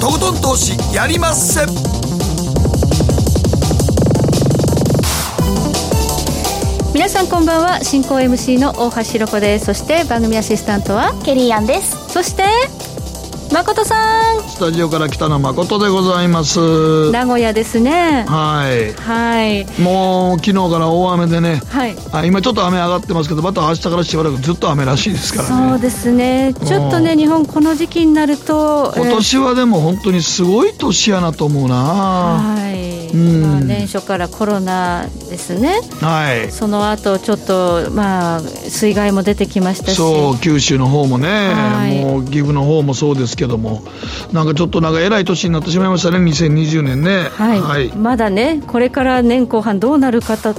とことん投資やりまっせ。皆さんこんばんは。進行 MC の大橋ひろ子です。そして番組アシスタントはケリーアンです。そして誠さん。スタジオから北野誠でございます。名古屋ですね。はい。はい。もう昨日から大雨でね、はい。あ今ちょっと雨上がってますけどまた明日からしばらくずっと雨らしいですからね。そうですね。ちょっとね日本この時期になると今年はでも本当にすごい年やなと思うな。はい、うん。まあ、年初からコロナですね。はい。その後ちょっとまあ水害も出てきましたし。そう九州の方もね、はい。もう岐阜の方もそうですけどもなんかちょっとなんか偉い年になってしまいましたね2020年ね。はい、まだねこれから年後半どうなるかと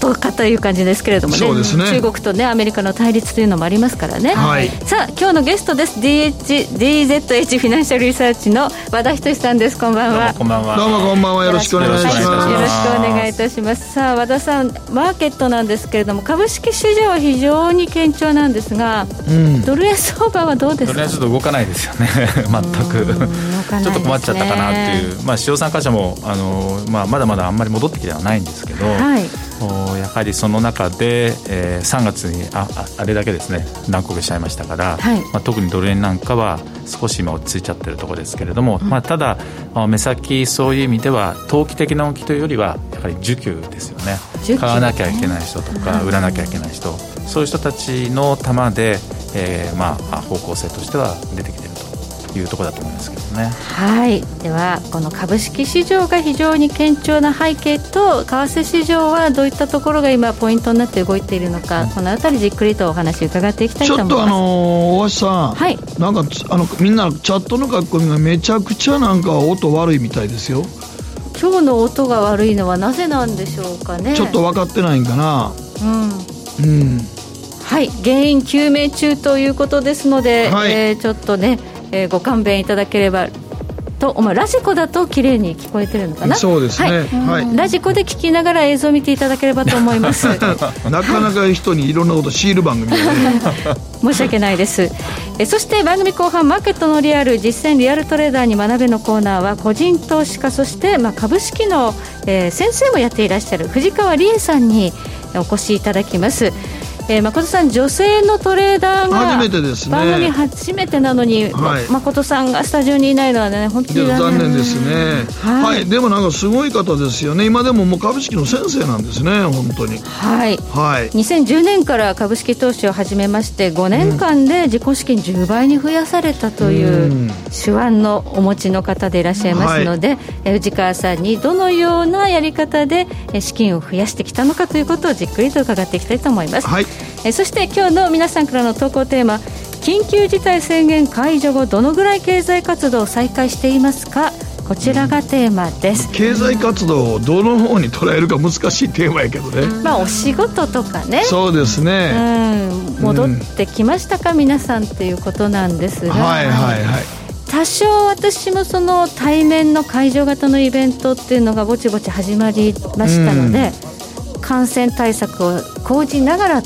ことかという感じですけれどもね。そうですね。中国とねアメリカの対立というのもありますからね、はい。さあ今日のゲストです。DH DZH フィナンシャルリサーチの和田仁さんです。こんばんは。こんばんは。どうもこんばんは。よろしくお願いします。よろしくお願いしますよろしくお願いいたします。さあ和田さんマーケットなんですけれども株式市場は非常に堅調なんですが、うん。ドル円相場はどうですか？とりあえずちょっと動かないですよね、全く。動かないですね。ちょっと困っちゃったかなっていう、まあ、市場参加者もあの、まあ、まだまだあんまり戻ってきてはないんですけど、はい。おやはりその中で、えー3月にあああれだけですね乱高下しちゃいましたから、はい。まあ、特にドル円なんかは少し今落ち着いちゃってるところですけれども、まあ、ただあ目先そういう意味では投機的な動きというよりはやはり需給ですよね。需給買わなきゃいけない人とか売らなきゃいけない人。そういう人たちの玉で、えーまあ、方向性としては出てきているというところだと思いますけどね。はい。ではこの株式市場が非常に堅調な背景と為替市場はどういったところが今ポイントになって動いているのかこのあたりじっくりとお話伺っていきたいちと思います。ょっとあのー大橋さん、はい。なんかつあのみんなチャットの書き込みがめちゃくちゃなんか音悪いみたいですよ、今日の音が悪いのはなぜなんでしょうかね。ちょっと分かってないんかな。うん。うん。はい。原因究明中ということですので、はい。えーちょっとね、えーご勘弁いただければと思うラジコだと綺麗に聞こえてるのかな？そうですね。はい。はい。ラジコで聞きながら映像を見ていただければと思います。なかなか人にいろんなこと強いる番組だね申し訳ない。ですえそして番組後半マーケットのリアル実践リアルトレーダーに学べのコーナーは個人投資家そして、まあ、株式の、えー先生もやっていらっしゃる藤川理恵さんにお越しいただきますえー、誠さん、女性のトレーダーが初めてですね。番組初めてなのに、はい。誠さんがスタジオにいないのはね、本当に残念。ですね、はい。はい、でもなんかすごい方ですよね、今でももう株式の先生なんですね、本当に。はい。はい、2010年から株式投資を始めまして5年間で自己資金10倍に増やされたといううん。手腕のお持ちの方でいらっしゃいますので、え藤川さんにどのようなやり方でえ資金を増やしてきたのかということをじっくりと伺っていきたいと思います、はい、えそして今日の皆さんからの投稿テーマ緊急事態宣言解除後どのぐらい経済活動を再開していますか？こちらがテーマです、経済活動をどの方に捉えるか難しいテーマやけどね、まあお仕事とかね。そうですね、うん、戻ってきましたか、皆さんっていうことなんですが、はいはいはい、多少私もその対面の会場型のイベントっていうのがぼちぼち始まりましたので、感染対策を講じながら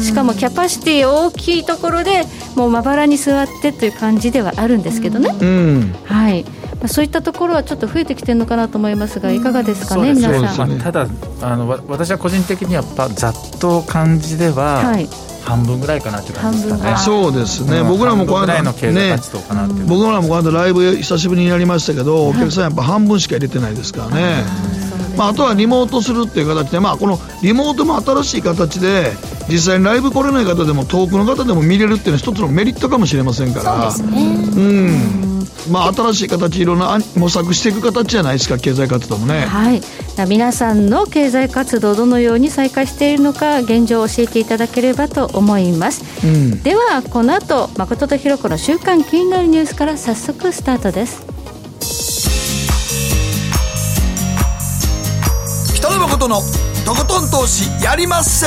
しかもキャパシティ大きいところでもうまばらに座ってという感じではあるんですけどね、うん、はい。まあそういったところはちょっと増えてきてるのかなと思いますがいかがですかね、皆さん。ただあのわ私は個人的にはやっぱざっと感じでは、はい。半分ぐらいかなっていう感じですかね。そうですね、うん。僕らもこの間半分ぐらいの経済ね活動かなっていう、僕らもこの間ライブ久しぶりにやりましたけど、お客さんやっぱ半分しか入れてないですからね。まあ、あとはリモートするっていう形で、まあ、このリモートも新しい形で実際にライブ来れない方でも遠くの方でも見れるっていうのは一つのメリットかもしれませんから。そうですね。うん。まあ、新しい形いろんなあ模索していく形じゃないですか経済活動もね。はい、皆さんの経済活動どのように再開しているのか現状を教えていただければと思います、うん。ではこの後誠とひろ子の週刊気になるニュースから早速スタートです。北野誠のとことん投資やりまっせ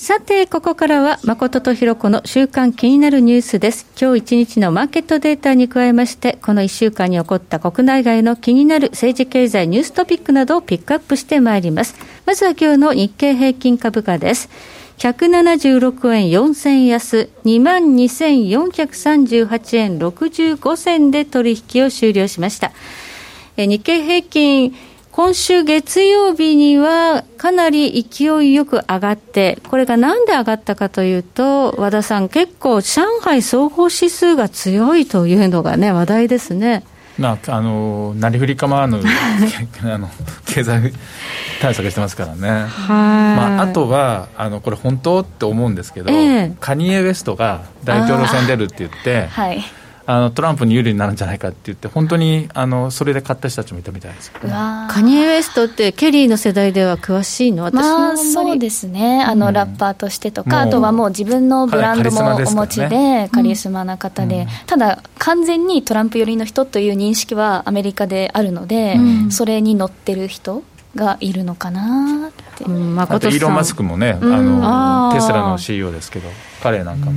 さて、ここからは、誠とひろこの週間気になるニュースです。今日一日のマーケットデータに加えまして、この一週間に起こった国内外の気になる政治経済ニューストピックなどをピックアップしてまいります。まずは今日の日経平均株価です。176円4銭安、22,438円65銭で取引を終了しました。日経平均今週月曜日にはかなり勢いよく上がって、これがなんで上がったかというと、和田さん、結構、上海総合指数が強いというのがね、話題ですね。まあ、あのなりふり構わぬ あの経済対策してますからね、まあ、あとはあのこれ、本当って思うんですけど、えー、カニエ・ウエストが大統領選出るって言って、はいあのトランプに有利になるんじゃないかって言って、本当にあのそれで買った人たちもいたみたいですカニエ・ウエストって、ケリーの世代では詳しいの、私まあ、そうですね、あの、ラッパーとしてとか、あとはもう自分のブランドもお持ちで、カリスマな方で、ただ、完全にトランプ寄りの人という認識はアメリカであるので、それに乗ってる人。がいるのかなって、うん、あとイーロン・マスクもね、あのテスラの CEO ですけど、彼なんかも。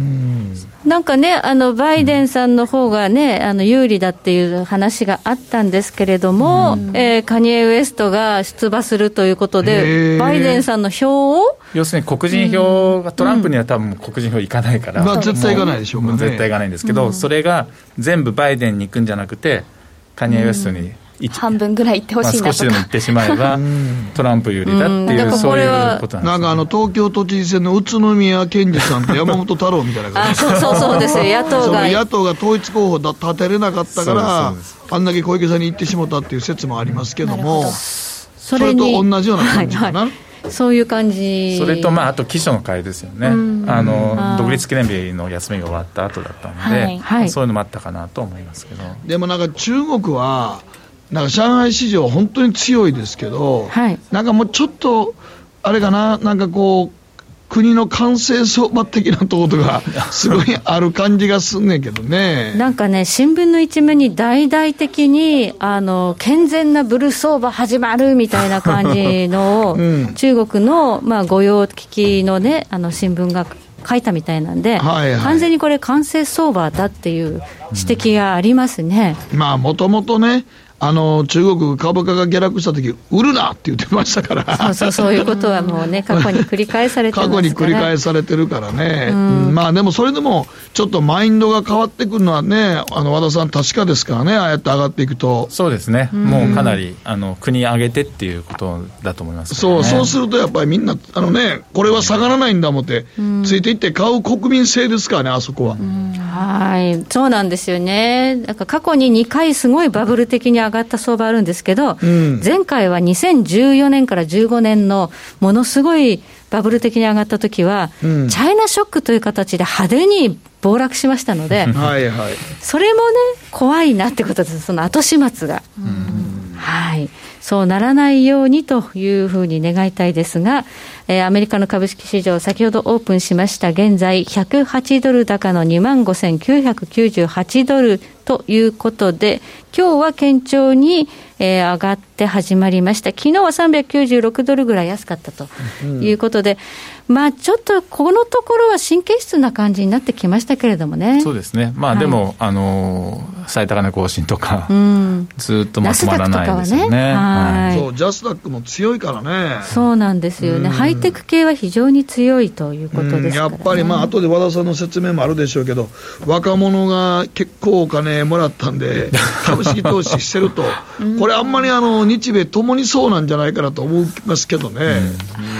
なんかね、あのバイデンさんの方がね、あの有利だっていう話があったんですけれども、うん、えー、カニエ・ウエストが出馬するということで、バイデンさんの票を？要するに黒人票が、トランプには多分黒人票いかないから、まあ、絶対いかないでしょうね、絶対いかないんですけど、それが全部バイデンに行くんじゃなくて、カニエ・ウエストに。半分ぐらいいってほしいなとか、まあ、少しでもいってしまえば、トランプ有利だっていう、そういうことなんです、ね、なんかあの東京都知事選の宇都宮健児さんと山本太郎みたいな感じ。そうそうそうですよ、野党が。野党が統一候補だ立てれなかったから、あんだけ小池さんに行ってしもたっていう説もありますけども、それと同じような感じかな？はいはい。そういう感じ。それと、まあ、あと、秘書の会ですよね、あの独立記念日の休みが終わった後だったので、はい。はい、そういうのもあったかなと思いますけど。でもなんか中国は、なんか上海市場、本当に強いですけど、はい、なんかもうちょっと、あれかな、なんかこう、国の完成相場的なところがすごいある感じがすんねんけどね。なんかね、新聞の一面に大々的に、あの、健全なブル相場始まるみたいな感じの、うん、中国の、まあ、御用聞きのね、あの、新聞が書いたみたいなんで、はいはい、完全にこれ、完成相場だっていう指摘がありますね。うん、まあ、もともとね、あの中国株価が下落した時売るなって言ってましたから。そうそうそういうことはもうね 過去に繰り返されて過去に繰り返されてるからね、うん、まあでもそれでもちょっとマインドが変わってくるのはねあの和田さん確かですからねああやって上がっていくと。そうですね、うん、もうかなりあの国上げてっていうことだと思います、ね、そうそうするとやっぱりみんなあのねこれは下がらないんだ思って、うん、ついていって買う国民性ですからねあそこは、はい。そうなんですよね。なんか過去に2回すごいバブル的に上がった相場あるんですけど、うん、前回は2014年から15年のものすごいバブル的に上がった時は、うん、チャイナショックという形で派手に暴落しましたので、はいはい、それもね、怖いなってことです、その後始末が。はい、そうならないようにというふうに願いたいですが、えー、アメリカの株式市場、先ほどオープンしました、現在、108ドル高の2万5998ドルということで、今日は堅調に、えー、上がって始まりました。昨日は396ドルぐらい安かったということで、うん、まあちょっとこのところは神経質な感じになってきましたけれどもね。そうですね。まあ、はい、でも、あのー、最高値更新とか、うん、ずっとまとまらないですよね。ねはい、そう、ジャスダックも強いからね。そうなんですよね。ハイテク系は非常に強いということです、ね、やっぱり、まあ後で和田さんの説明もあるでしょうけど、若者が結構お金もらったんで、株式投資してると、これあんまりあの日米ともにそうなんじゃないかなと思いますけどね。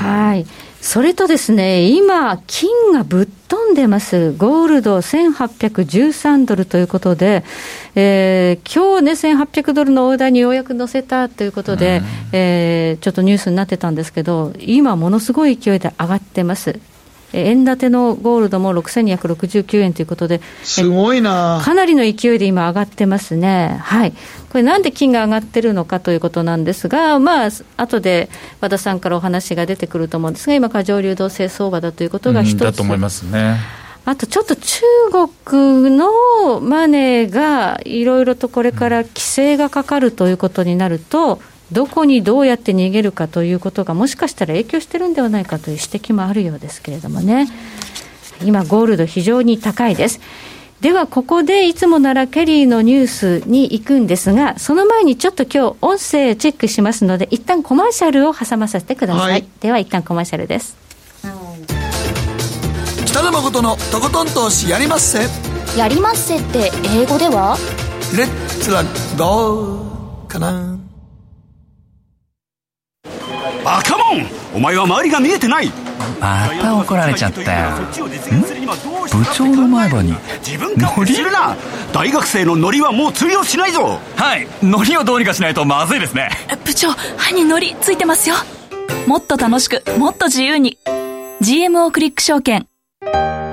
はい。それとですね、今、金がぶっ飛んでます。ゴールド1813ドルということで、えー、今日ね、1800ドルの大台にようやく乗せたということで、うん、えー、ちょっとニュースになってたんですけど、今、ものすごい勢いで上がってます。円建てのゴールドも6269円ということで、すごいなかなりの勢いで今、上がってますね。はい、これ、なんで金が上がってるのかということなんですが、まあ後で和田さんからお話が出てくると思うんですが、今、過剰流動性相場だということが一つ、だと思いますね。あとちょっと中国のマネーがいろいろとこれから規制がかかるということになると、どこにどうやって逃げるかということがもしかしたら影響してるんではないかという指摘もあるようですけれどもね。今ゴールド非常に高いです。ではここでいつもならケリーのニュースに行くんですがその前にちょっと今日音声チェックしますので一旦コマーシャルを挟ませてください、はい、では一旦コマーシャルです。北野誠のとことん投資やりまっせ。やりまっせって英語では？レッツラゴーかなバカモン。お前は周りが見えてない。また怒られちゃったよ。部長の前歯にノリ？大学生のノリはもう通用しないぞ。はい。ノリをどうにかしないとまずいですね。部長歯にノリついてますよ。もっと楽しくもっと自由に。GMO クリック証券。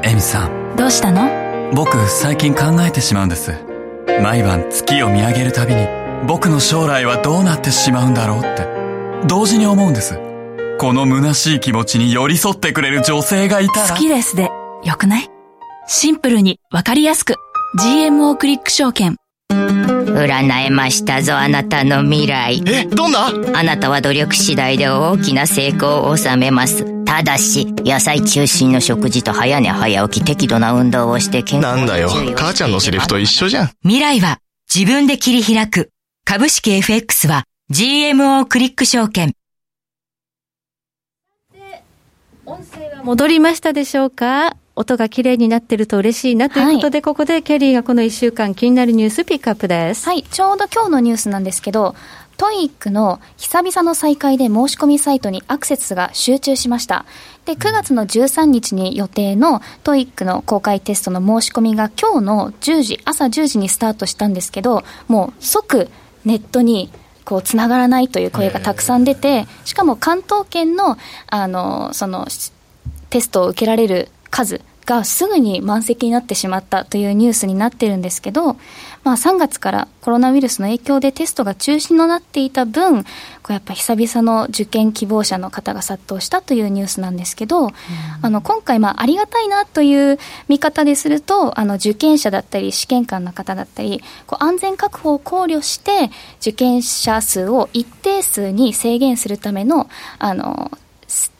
エミさんどうしたの？僕最近考えてしまうんです。毎晩月を見上げるたびに僕の将来はどうなってしまうんだろうって同時に思うんです。この虚しい気持ちに寄り添ってくれる女性がいたら。好きですでよくない？シンプルにわかりやすく。GMO クリック証券。占えましたぞあなたの未来。えどんな？あなたは努力次第で大きな成功を収めます。ただし野菜中心の食事と早寝早起き適度な運動をして健康なんだよ。母ちゃんのセリフと一緒じゃん。未来は自分で切り開く。株式 FX は GMO クリック証券音声は戻りましたでしょうか？音が綺麗になってると嬉しいなということで、はい、ここでケリーがこの1週間気になるニュースピックアップです。はい、ちょうど今日のニュースなんですけど、 TOEIC の久々の再開で申し込みサイトにアクセスが集中しました。で、9月の13日に予定の TOEIC の公開テストの申し込みが今日の10時、朝10時にスタートしたんですけど、もう即ネットにこう、つながらないという声がたくさん出て、しかも関東圏の、あの、その、テストを受けられる数がすぐに満席になってしまったというニュースになってるんですけど、まあ、3月からコロナウイルスの影響でテストが中止になっていた分、こうやっぱ久々の受験希望者の方が殺到したというニュースなんですけど、うん、あの今回、まあ、ありがたいなという見方ですると、あの受験者だったり、試験官の方だったり、こう安全確保を考慮して、受験者数を一定数に制限するための、あの、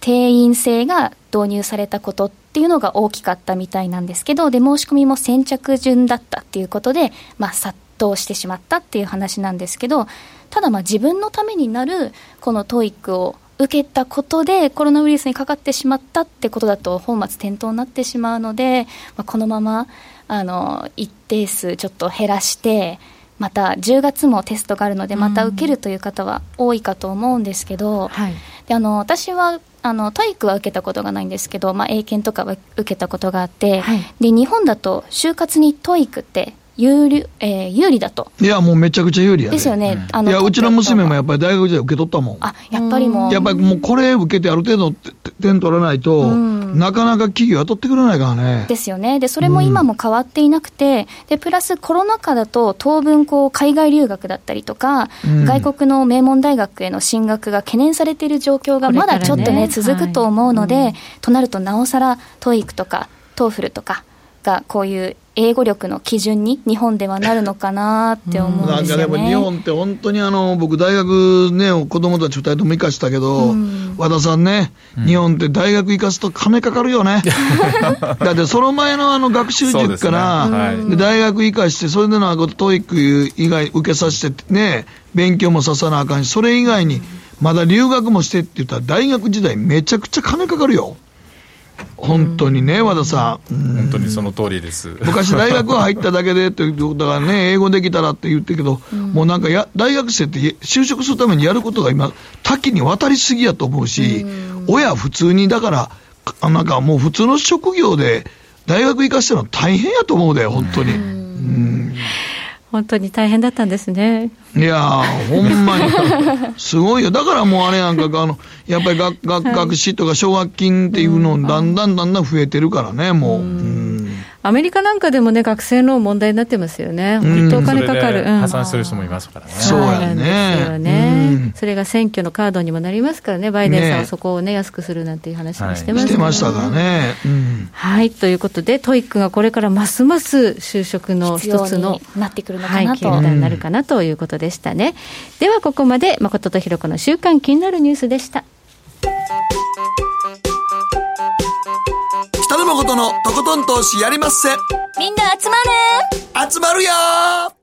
定員制が導入されたことっていうのが大きかったみたいなんですけど、で、申し込みも先着順だったっていうことで、まあ、殺到してしまったっていう話なんですけど、ただまあ自分のためになるこの TOEIC を受けたことでコロナウイルスにかかってしまったってことだと本末転倒になってしまうので、まあ、このままあの一定数ちょっと減らしてまた10月もテストがあるのでまた受けるという方は多いかと思うんですけど、うん。はい、であの私はあの TOEIC は受けたことがないんですけど、まあ、英検とかは受けたことがあって、はい、で日本だと就活に TOEIC って有利,、えー、有利だと。いや、もうめちゃくちゃ有利や、ね、ですよね。うん、あのいや、うちの娘もやっぱり大学時代受けとったもん。あ、やっぱりもう。やっぱりもうこれ受けてある程度点取らないと、うん、なかなか企業雇ってくれないからね。ですよね。で、それも今も変わっていなくて、で、プラスコロナ禍だと当分こう海外留学だったりとか、うん、外国の名門大学への進学が懸念されている状況がまだちょっとね、ね続くと思うので、はい、となるとなおさら TOEIC とか、TOEFL とかがこういう英語力の基準に日本ではなるのかなって思うんですよ、ね、なんかでも日本って本当にあの僕大学ね子供たち2人とも行かしたけど、うん、和田さんね、うん、日本って大学行かすと金かかるよね。だってその前のあの学習塾から、ね。はい、大学行かしてそれでの TOEIC 以外受けさせてね勉強もささなあかんしそれ以外にまだ留学もしてって言ったら大学時代めちゃくちゃ金かかるよ本当にね、和田さん。本当にその通りです。昔大学入っただけでってだからね、英語できたらって言ってるけど、うん、もうなんかや、大学生って就職するためにやることが今、多岐に渡りすぎやと思うし、うん、親普通に、だから、なんかもう普通の職業で大学行かせたの大変やと思うで、本当に。うん本当に大変だったんですね。いやほんまに。すごいよ。だからもうあれなんか、あの、やっぱり学学学資とか奨学金っていうのだんだんだんだん増えてるからね、もう。うアメリカなんかでもね、学生ローン問題になってますよね。本当お金かかる。破産する人もいますからね。そうやね。ね、それが選挙のカードにもなりますからね、バイデンさんはそこをね、安くするなんていう話もしてます、ね、してましたからね、うん、はい。ということで、 TOEIC がこれからますます就職の一つのなってくるのかなと、はい、になるかなということでしたね。うん、ではここまで誠とひろ子の週刊気になるニュースでした。北野誠のとことん投資やりまっせ。みんな集まる。集まるよ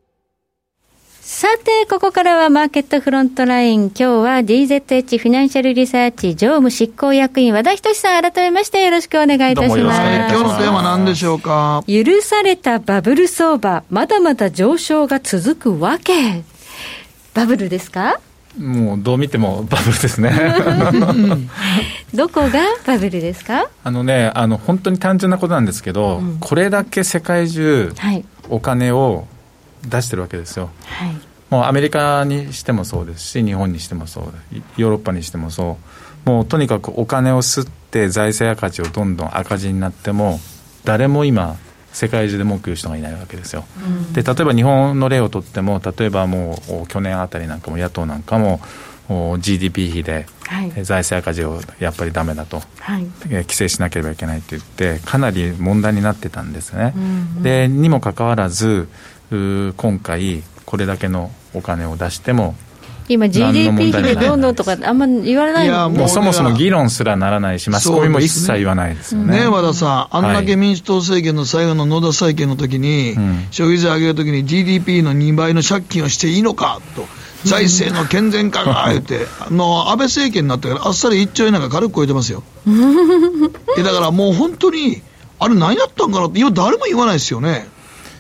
さて、ここからはマーケットフロントライン。今日は DZH フィナンシャルリサーチ常務執行役員和田仁さん、改めましてよろしくお願いいたします。今日のテーマ何でしょうか許されたバブル相場、まだまだ上昇が続くわけ。バブルですか？もうどう見てもバブルですね どこがバブルですか？あのねあの本当に単純なことなんですけど、うん、これだけ世界中、お金を出してるわけですよ、はい、もうアメリカにしてもそうですし日本にしてもそうヨーロッパにしてもそう。もうとにかくお金を吸って財政赤字をどんどん赤字になっても誰も今世界中で文句言う人がいないわけですよ、うん、で例えば日本の例をとっても例えばもう去年あたりなんかも野党なんかも GDP 比で財政赤字をやっぱりだめだと、はい、規制しなければいけないと言ってかなり問題になってたんですね、うんうん、でにもかかわらず今回これだけのお金を出しても今 GDP 比でどんどんとかあんま言われないもん、ね、もうそもそも議論すらならないしマスコミも一切言わないですよね。ね和田さん。あんだけ民主党政権の最後の野田政権の時に、うん、消費税上げるときに GDP の2倍の借金をしていいのかと財政の健全化が言って、あの安倍政権になってからあっさり1兆円なんか軽く超えてますよ。だからもう本当にあれ何やったんかなって今誰も言わないですよね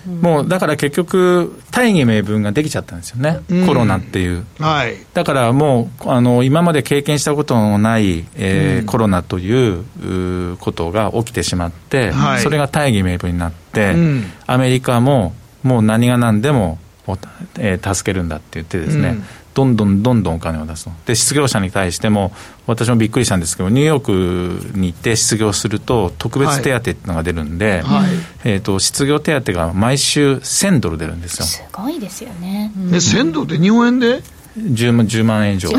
もうだから結局、大義名分ができちゃったんですよね、うん、コロナっていう、はい、だからもうあの、今まで経験したことのない、えー、うん、コロナということが起きてしまって、はい、それが大義名分になって、うん、アメリカももう何が何でも、えー、助けるんだって言ってですね、どんどんどんどんお金を出すと。で、失業者に対しても、私もびっくりしたんですけど、ニューヨークに行って失業すると、特別手当っていうのが出るんで、はい、えーと、失業手当が毎週1000ドル出るんですよ。すごいですよね。え、1000ドルって日本円で？10, 万10万円以上。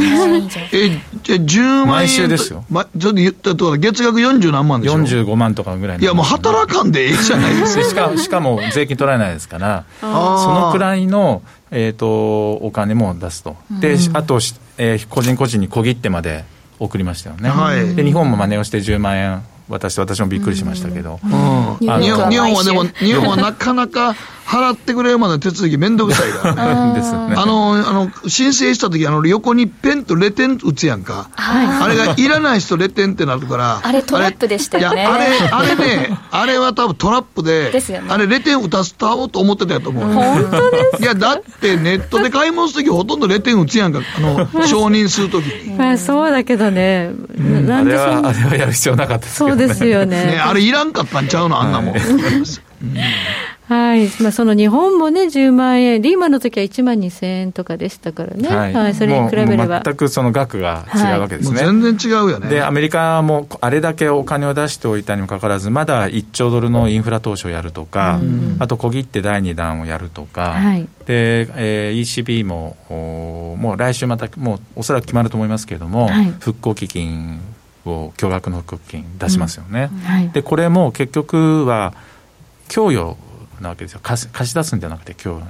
え、じゃ10万円。毎週ですよ。ま、ちょっと言ったと月額40何万でしょ ?45 万とかぐらいいや、もう働かんでええじゃないですか。しかしかも税金取られないですから、そのくらいの、えーと、お金も出すと。で、あと、えー、個人個人に小切ってまで送りましたよね。はい、で、日本も真似をして10万円私私もびっくりしましたけど、うん、日本日本はでも日本はなかなか払ってくれるまで手続き面倒くさいから。ですねあのあの申請した時あの横にペンとレテン打つやんか、はい、あれがいらない人レテンってなるから。あれトラップでしたよね。あれあれね あれは多分トラップでですよ、ね、あれレテン打たせたおうと思ってたやと思う、本当ですいやだってネットで買い物する時ほとんどレテン打つやんか。あの 承認する時に、まあ、そうだけどね、うん、なんであれはあれはやる必要なかったですけど、ね、そうですよね。ねあれいらんかったんちゃうのあんなもん、はい。はい、まあ、その日本もね、10万円、リーマンの時は1万2000円とかでしたからね、はい、はい、それに比べれば。全くその額が違うわけですね。はい、全然違うよね。で、アメリカもあれだけお金を出しておいたにもかかわらず、まだ1兆ドルのインフラ投資をやるとか、うん、あと小切って第2弾をやるとか、はい、で、えー、ECB も、もう来週また、もうおそらく決まると思いますけれども、はい、復興基金を巨額の復興金出しますよね。うん。はい、でこれも結局は供与なわけですよ貸し出すんじゃなくて供与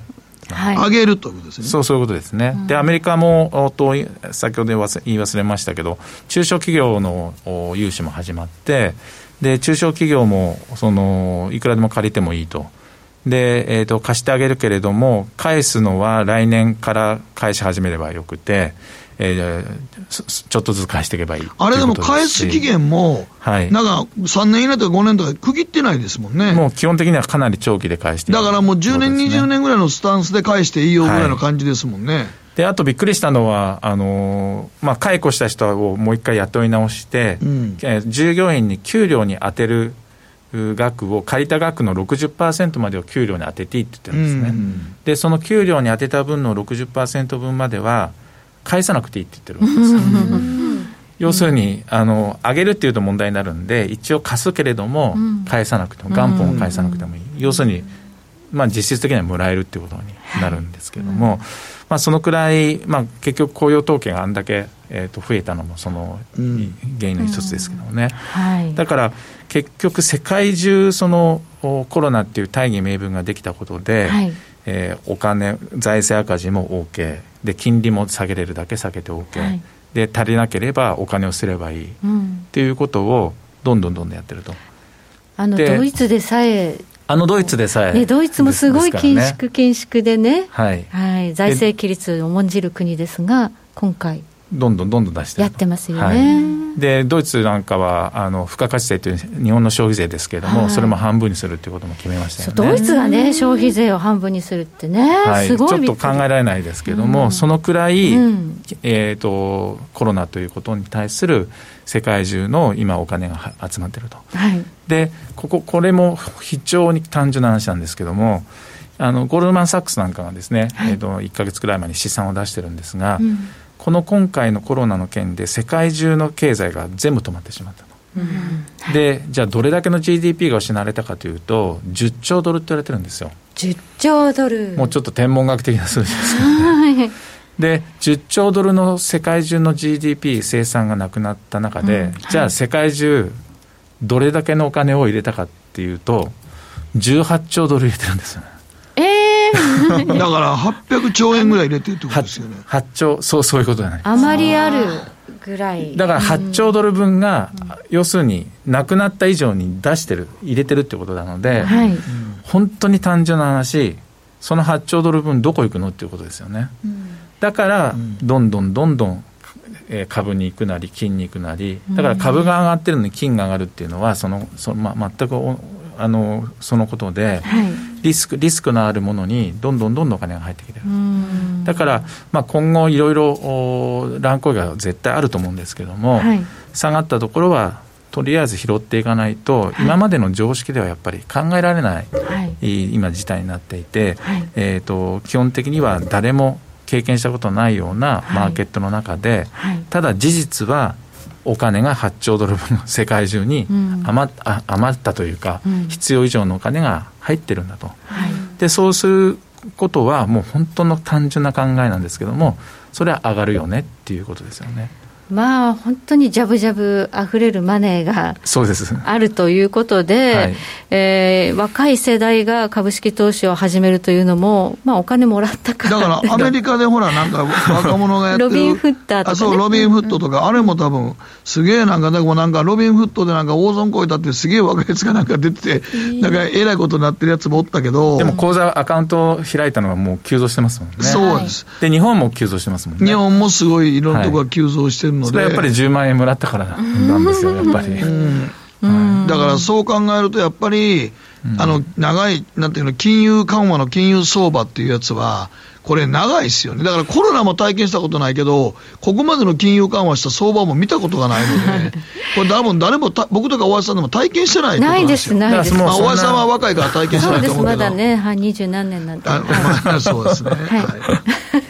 はい、上げるということですね。そう、そういうことですね。うん、で、アメリカも、と先ほど言い忘れましたけど、中小企業の融資も始まって、で、中小企業も、その、いくらでも借りてもいいと。で、えっ、ー、と、貸してあげるけれども、返すのは来年から返し始めればよくて、えー、ちょっとずつ返していけばいい。あれでも返す期限も、はい、なんか3年以内とか5年とか区切ってないですもんね。もう基本的にはかなり長期で返してだからもう10年、ね、20年ぐらいのスタンスで返していいよぐらいの感じですもんね。はい。であとびっくりしたのは、あのまあ、解雇した人をもう一回雇い直して、うん、従業員に給料に充てる額を借りた額の60%までを給料に充てていいって言ってるんですね、うん、でその給料に充てた分の60%分までは返さなくていいって言ってるわけですよ。要するにあの上げるっていうと問題になるんで一応貸すけれども返さなくても元本を返さなくてもいい、要するにまあ、実質的にはもらえるっていうことになるんですけれども、まあ、そのくらい、まあ、結局雇用統計があんだけ、えー、と増えたのもその原因の一つですけどもね、だから結局世界中そのコロナっていう大義名分ができたことで、はい、えー、お金財政赤字も OK で金利も下げれるだけ下げて OK、はい、で足りなければお金をすればいい、うん、っていうことをどんどんどんどんやってると。あのドイツでさえあのドイツでさえ、ね、ドイツもすごい緊縮、緊縮でね、はい、はい、財政規律を重んじる国ですが、今回、どんどんどんどん出してやってますよね、はい、でドイツなんかはあの付加価値税という日本の消費税ですけれども、はい、それも半分にするということも決めましたよね。ドイツがね消費税を半分にするってね、はい、すごいちょっと考えられないですけれども、うん、そのくらい、うん、えーと、コロナということに対する世界中の今お金が集まってると、はい、でこここれも非常に単純な話なんですけどもあのゴールドマン・サックスなんかがですね、はい、えーと、と1か月くらい前に試算を出してるんですが、うんこの今回のコロナの件で世界中の経済が全部止まってしまったと。うん、でじゃあどれだけの GDP が失われたかというと10兆ドルって言われてるんですよ。10兆ドル。もうちょっと天文学的な数字ですけど、ね、で10兆ドルの世界中の GDP 生産がなくなった中で、うん、じゃあ世界中どれだけのお金を入れたかっていうと18兆ドル入れてるんですよねだから800兆円ぐらい入れてるってことですよね。8, 兆そうそういうことじゃない。あまりあるぐらい。だから8兆ドル分が、うん、要するになくなった以上に出してる入れてるってことなので、はい、本当に単純な話その8兆ドル分どこ行くのっていうことですよね、うん、だから、どんどんどんどん株に行くなり金に行くなりだから株が上がってるのに金が上がるっていうのはそのその、ま、全くあのそのことで、はい、リスクリスクのあるものにどんどんどんどんお金が入ってきてる。だから、まあ、今後いろいろ乱高下が絶対あると思うんですけども、はい、下がったところはとりあえず拾っていかないと、今までの常識ではやっぱり考えられない、はい、今事態になっていて、えーと、基本的には誰も経験したことないようなマーケットの中で、ただ事実はお金が8兆ドル分世界中に余,、あ余ったというか、必要以上のお金が入ってるんだと、でそうすることはもう本当の単純な考えなんですけどもそれは上がるよねっていうことですよね。まあ、本当にじゃぶじゃぶあふれるマネーがあるということで、はい、えー、若い世代が株式投資を始めるというのも、まあ、お金もらったから。だからアメリカでほら、なんか若者がやってる。ロビン・フッターとか、ね、あそうロビン・フットとか、あれも多分すげえなんか、でもなんかロビン・フットでなんか大損こいたって、すげえ若いやつがなんか出てて、なんかえらいことになってるやつもおったけど、でも口座、アカウント開いたのはもう急増してますもんね。そうです。で、日本も急増してますもんね。日本もすごいいろんなところが急増してるので、はい、やっぱり10万円もらったからな。んですよ、やっぱり。だからそう考えると、やっぱり、あの長い、なんていうの、金融緩和の金融相場っていうやつは、これ、長いですよね、だからコロナも体験したことないけど、ここまでの金融緩和した相場も見たことがないので、これ、多分誰も僕とか大橋さんでも体験してないないです、ないです、まあ、大橋さんは若いから体験してないと思うけど、まだね、はい、二十何年なんて、そうですね。はい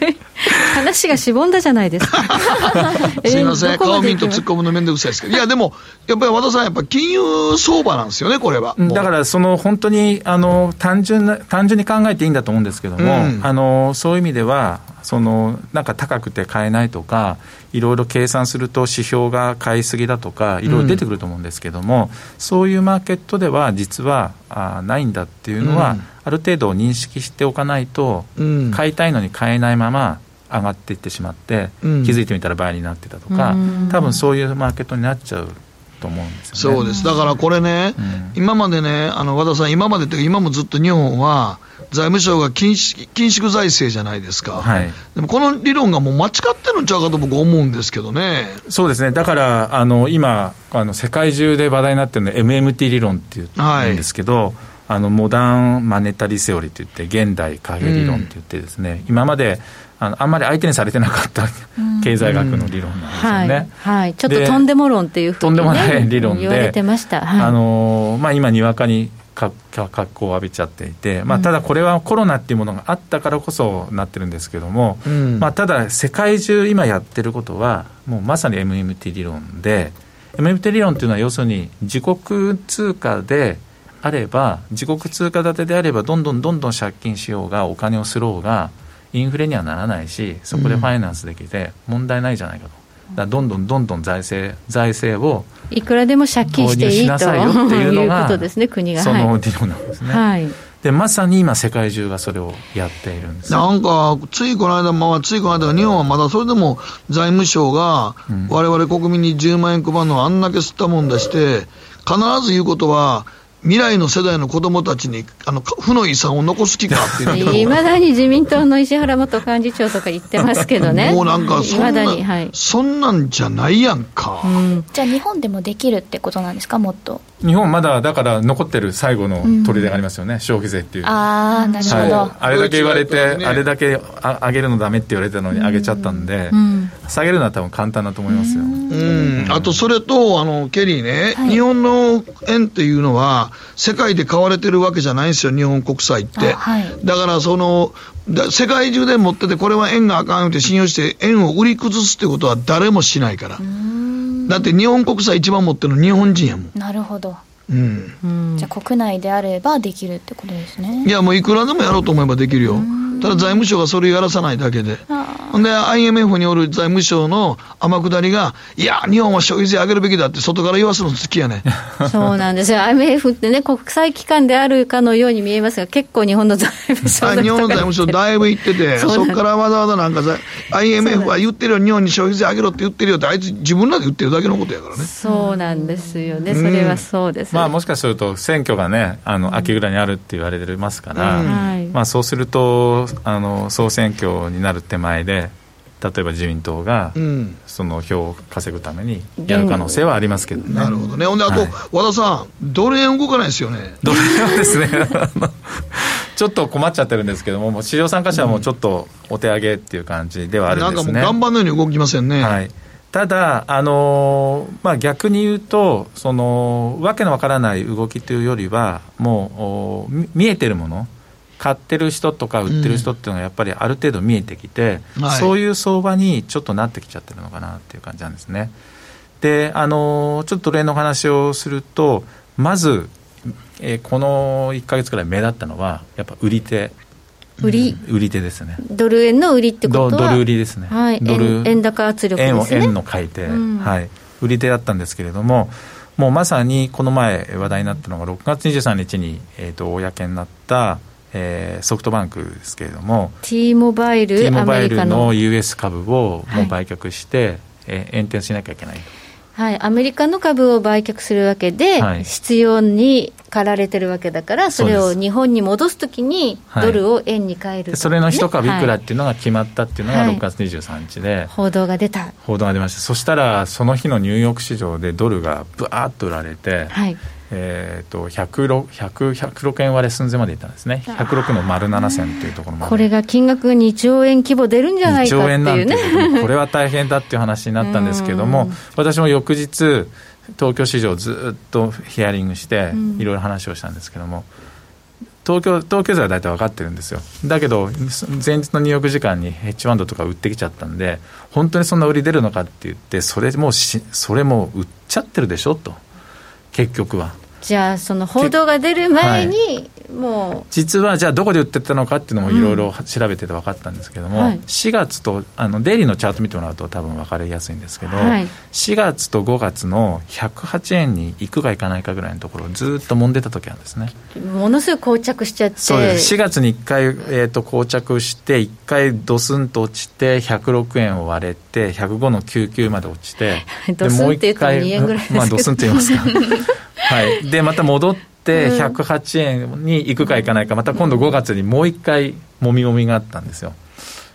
話がしぼんだじゃないですか。すみません、顔見んと突っ込むのめんどくさいですけど、いや、でも、やっぱり和田さん、やっぱ金融相場なんですよね、これは。だから、その本当にあの単純な単純に考えていいんだと思うんですけども、うん、あのそういう意味では、そのなんか高くて買えないとか、いろいろ計算すると指標が買いすぎだとか、いろいろ出てくると思うんですけども、うん、そういうマーケットでは実はあないんだっていうのは、うん、ある程度認識しておかないと、買いたいのに買えないまま、上がっていってしまって、うん、気づいてみたら倍になってたとか、多分そういうマーケットになっちゃうと思うんですよ、ね、そうです。だからこれね、うん、今までね、あの和田さん、今までって今もずっと日本は、財務省が緊縮緊縮財政じゃないですか、はい、でもこの理論がもう間違ってるんちゃうかと僕、思うんですけどね。そうですね、だからあの今あの、世界中で話題になってるのは MMT 理論っていうんですけど、はいあのモダンマネタリーセオリーといって現代影理論といってですね、うん、今まであのあんまり相手にされてなかった経済学の理論なんですよね、はい、はい、ちょっととんでも論っていうふうに、ね、とんでもない理論で言われてました、はい、あのまあ、今にわかに格好を浴びちゃっていて、まあ、ただこれはコロナっていうものがあったからこそなってるんですけども、うん、まあ、ただ世界中今やってることはもうまさに MMT 理論で MMT 理論っていうのは要するに自国通貨であれば自国通貨建てであればどんどんどんどん借金しようがお金をすろうがインフレにはならないしそこでファイナンスできて問題ないじゃないかと。だどんどんどんどん財政財政をいくらでも借金していいということですね、国が。その理論なんですね。はいでまさに今、世界中がそれをやっているんですなんか、ついこの間、まあ、ついこの間、日本はまだそれでも財務省が、われわれ国民に10万円配るのをあんだけ吸ったもんだして、必ず言うことは、未来の世代の子どもたちにあの負の遺産を残す気かっていま だに自民党の石原元幹事長とか言ってますけどね、もうなんかそんな、はい、そんなんじゃないやんか、うん、じゃあ、日本でもできるってことなんですか、もっと？日本まだだから残ってる最後の砦がありますよね、うん、消費税っていう。ああなるほど、はい、あれだけ言われて、ね、あれだけあ上げるのダメって言われたのに上げちゃったんで、うん、下げるのは多分簡単だと思いますよ。うん。あとそれとあのケリーね、はい、日本の円っていうのは世界で買われてるわけじゃないんですよ日本国債って、はい、だからその世界中で持っててこれは円があかんって信用して円を売り崩すってことは誰もしないから。だって日本国債一番持ってるの日本人やもん。なるほど。うん、じゃあ国内であればできるってことですね。いやもういくらでもやろうと思えばできるよただ財務省がそれをやらさないだけで。ほんで IMF による財務省の天下りがいや日本は消費税上げるべきだって外から言わすの好きやね そうなんですよ。IMF ってね国際機関であるかのように見えますが結構日本の財務省日本の財務省だいぶ言ってて そこからわざわざなんか IMF は言ってるよ日本に消費税上げろって言ってるよってあいつ自分らで言ってるだけのことやからね。そうなんですよね。それはそうです、まあもしかすると選挙がねあの秋ぐらいにあるって言われてますから、まあそうするとあの総選挙になる手前で例えば自民党が、その票を稼ぐためにやる可能性はありますけどね。なるほどね。ほんで、あと、はい、和田さん、ドル円動かないですよね。ドル円はですね、ちょっと困っちゃってるんですけども、も市場参加者はもうちょっとお手上げっていう感じではあるんですね。なんかもう岩盤のように動きませんね。はい。ただ、あのまあ、逆に言うと、そのわけのわからない動きというよりは、もう見えてるもの、買ってる人とか売ってる人っていうのがやっぱりある程度見えてきて、うん。はい、そういう相場にちょっとなってきちゃってるのかなっていう感じなんですね。で、あのちょっと例の話をすると、まず、えー、この1か月くらい目立ったのは、やっぱ売り手。売り、売り手ですね。ドル円の売りってことは？ドル売りですね、はい、ドル。円高圧力ですね。円円の買い手、うん、はい、売り手だったんですけれどももうまさにこの前話題になったのが6月23日に、えーと公になったえー、ソフトバンクですけれども T モバイル T モバイルの US 株をもう売却して、はい、えー、延転しなきゃいけないはい、アメリカの株を売却するわけで、はい、必要に駆られてるわけだから、それを日本に戻すときに、ドルを円に変える、ねはい、それの一株い。くらっていうのが決まったっていうのが6月23日で、はい、報道が出た。報道が出ました、そしたら、その日のニューヨーク市場でドルがぶわーっと売られて、はいえーと、106, 106円割れ寸前までいったんですね、106の丸7銭というところまで、これが金額2兆円規模出るんじゃないかっていうね、2兆円なんてこれは大変だっていう話になったんですけども、私も翌日、東京市場ずっとヒアリングして、いろいろ話をしたんですけども。東京東京税は大体分かってるんですよ。だけど前日のニューヨーク時間にヘッジファンドとか売ってきちゃったんで本当にそんな売り出るのかって言ってそれもしそれも売っちゃってるでしょと結局は。じゃあその報道が出る前にもう、実はじゃあどこで売ってたのかっていうのもいろいろ調べてて分かったんですけども、うんはい、4月とあのデイリーのチャート見てもらうと多分分かりやすいんですけど、はい、4月と5月の108円に行くか行かないかぐらいのところをずっと揉んでた時なんですね。ものすごい膠着しちゃって。そうです。4月に1回、えーと、膠着して1回ドスンと落ちて106円を割れて105の99まで落ちて ドスンって言ったら2円ぐらいですけど、まあ、ドスンって言いますか はい、でまた戻って108円に行くか行かないかまた今度5月にもう1回もみもみがあったんですよ。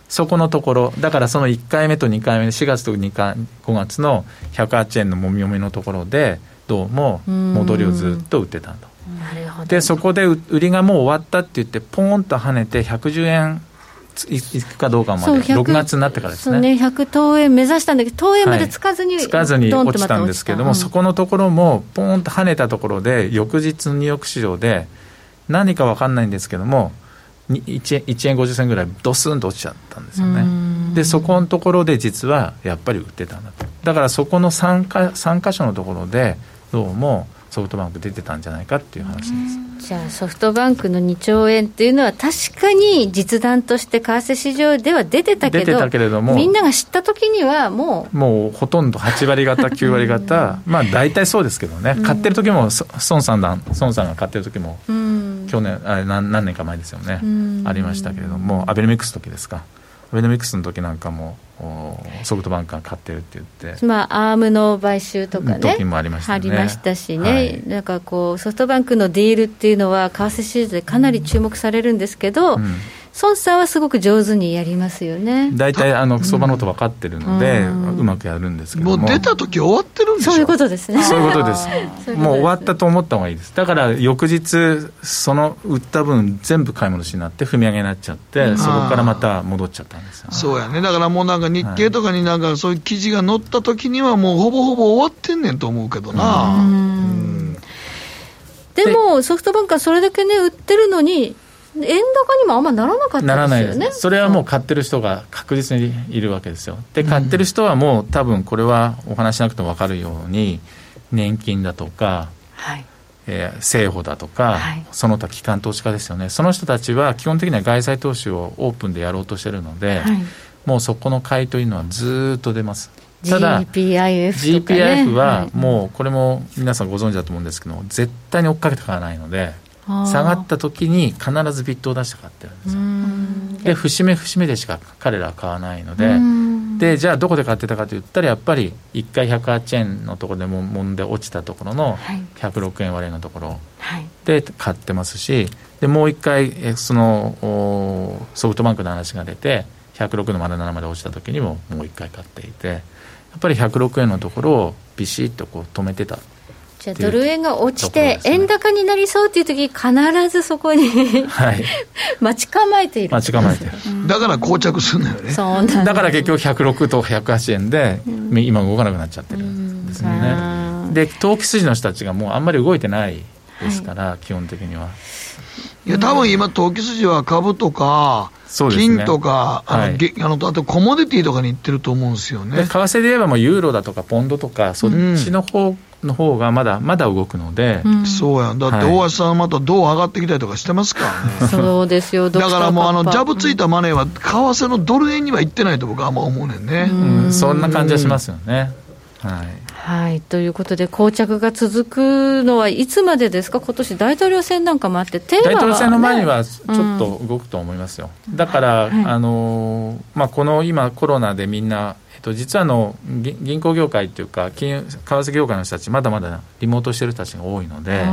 そこのところだからその1回目と2回目4月と2回5月の108円のもみもみのところでどうも戻りをずっと売ってたと。でそこで売りがもう終わったって言ってポーンと跳ねて110円いくかどうかまで。6月になってからですね。ね100等円目指したんだけど等円までつかずに、はい、つかずに落ちたんですけども、うん、そこのところもポーンと跳ねたところで翌日ニューヨーク市場で何か分かんないんですけども 1, 円1円50銭ぐらいドスンと落ちちゃったんですよね。でそこのところで実はやっぱり売ってたんだと。だからそこの 3, か3箇所のところでどうもソフトバンク出てたんじゃないかっていう話です。じゃあソフトバンクの2兆円っていうのは確かに実弾として為替市場では出てたけど出てたけれどもみんなが知った時にはもうもうほとんど8割方9割方まあ大体そうですけどね、買ってる時も孫さんだ孫さんが買ってる時も、去年あれ何何年か前ですよね、ありましたけれどもアベノミクスの時ですか。アベノミクスの時なんかもソフトバンクが買ってるって言って、まあ、アームの買収とかね、時もありました、ね、ありましたしね、はい、なんかこう、ソフトバンクのディールっていうのは、為替市場でかなり注目されるんですけど、うん孫さんはすごく上手にやりますよね。大体あの相場のこと分かってるので、うまくやるんですけども。う出た時終わってるんですそういうことですね。そういうことです。もう終わったと思った方がいいです。だから翌日その売った分全部買い戻しになって踏み上げになっちゃってそこからまた戻っちゃったんですそうやね。だからもうなんか日経とかになんかそういう記事が載った時にはもうほぼほぼ終わってんねんと思うけどな。でもソフトバンクはそれだけね売ってるのに円高にもあんまならなかったですよね。ならないです。それはもう買ってる人が確実にいるわけですよ。で、買ってる人はもう多分これはお話しなくても分かるように、年金だとか、はいえー、政保だとか、はい、その他機関投資家ですよね、その人たちは基本的には外債投資をオープンでやろうとしてるので、はい、もうそこの買いというのはずっと出ます。ただ GPIF とか、ね、GPIF はもうこれも皆さんご存知だと思うんですけど絶対に追っかけて買わないので下がった時に必ずビットを出して買ってるんですよで節目節目でしか彼らは買わないのででじゃあどこで買ってたかといったらやっぱり1回108円のところでももんで落ちたところの106円割れのところ。で買ってますしでもう1回そのソフトバンクの話が出て106の丸7まで落ちた時にももう1回買っていてやっぱり106円のところをビシッとこう止めてたじゃあドル円が落ちて、円高になりそうっていう時必ずそこにはい、待ち構えている。待ち構えて。る、だから膠着するんだよね。そうなんだから結局106と108円で、うん、今動かなくなっちゃってるんですよね、で投機筋の人たちがもうあんまり動いてないですから、はい、基本的には。いや多分今投機筋は株とか金とか、あの、はい、あのあとコモディティとかにいってると思うんですよね。為替で言えばもうユーロだとかポンドとか、そっちの方の方がまだまだ動くので、うん、そうやだって大橋さんまたどう上がってきたりとかしてますからね。そうですよ。だからもうあのジャブついたマネーは為替のドル円にはいってないと僕はあんま思うねんね。うん、そんな感じはしますよね。はい。はい、ということで、膠着が続くのはいつまでですか、今年大統領選なんかもあって、テーマは、ね、大統領選の前にはちょっと動くと思いますよ、うん、だから、はい、あのまあ、この今、コロナでみんな、と、実はあの銀行業界というか、金融為替業界の人たち、まだまだリモートしてる人たちが多いので、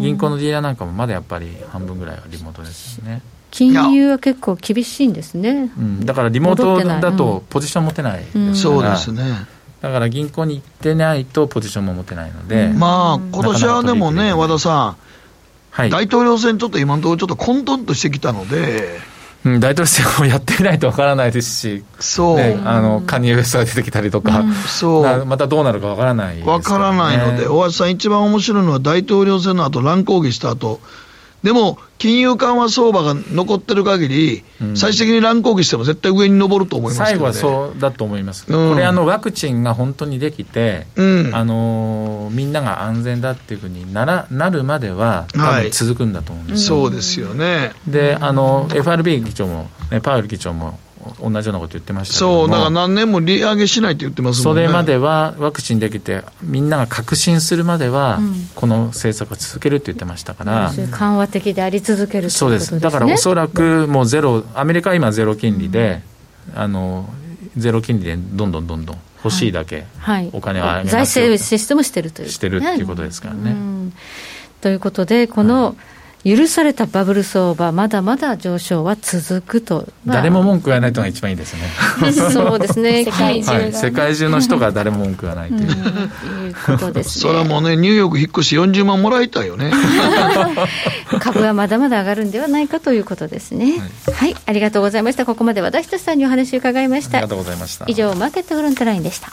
銀行のディーラーなんかもまだやっぱり半分ぐらいはリモートですよね。金融は結構厳しいんですね、うん、だからリモートだとポジション持てないですから、うん、そうですね。だから銀行に行ってないとポジションも持てないので、まあ今年はでもね、和田さん、はい、大統領選、ちょっと今のところ、ちょっと混沌としてきたので。うん、大統領選をやってみないとわからないですし、そう、ね、あのカニエ・ウエストが出てきたりとか、うん、そう。またどうなるかわからない、わ、からないので、大橋さん、一番面白いのは、大統領選の後乱高下した後でも、金融緩和相場が残ってる限り、うん、最終的に乱高下しても絶対上に上ると思います、ね、最後はそうだと思います、うん、これあの、ワクチンが本当にできて、うん、あのみんなが安全だっていうふうにならなるまでは、多分続くんだと思うんです、はい、そうですよね。で、あの FRB 議長も、ね、パウエル議長も同じようなこと言ってましたそう、だから何年も利上げしないって言ってますもんね。それまでは、ワクチンできて、みんなが確信するまでは、この政策を続けるって言ってましたから、うん、緩和的であり続ける、そうです、だからおそらくもうゼロ、アメリカは今、ゼロ金利で、うん、あのゼロ金利でどんどんどんどん欲しいだけ、お金を上げます財政システムしてるという。してるっていうことですからね。ということで、この、はい許されたバブル相場、まだまだ上昇は続くと、まあ、誰も文句言わないとが一番いいですね。そうですね世界中、はい、世界中の人が誰も文句言わないという。いうことですね。それはもうね、ニューヨーク引っ越し40万もらいたいよね。株はまだまだ上がるんではないかということですね。はい、はい、ありがとうございました。ここまで和田仁さんにお話を伺いました。ありがとうございました。以上、マーケットフロントラインでした。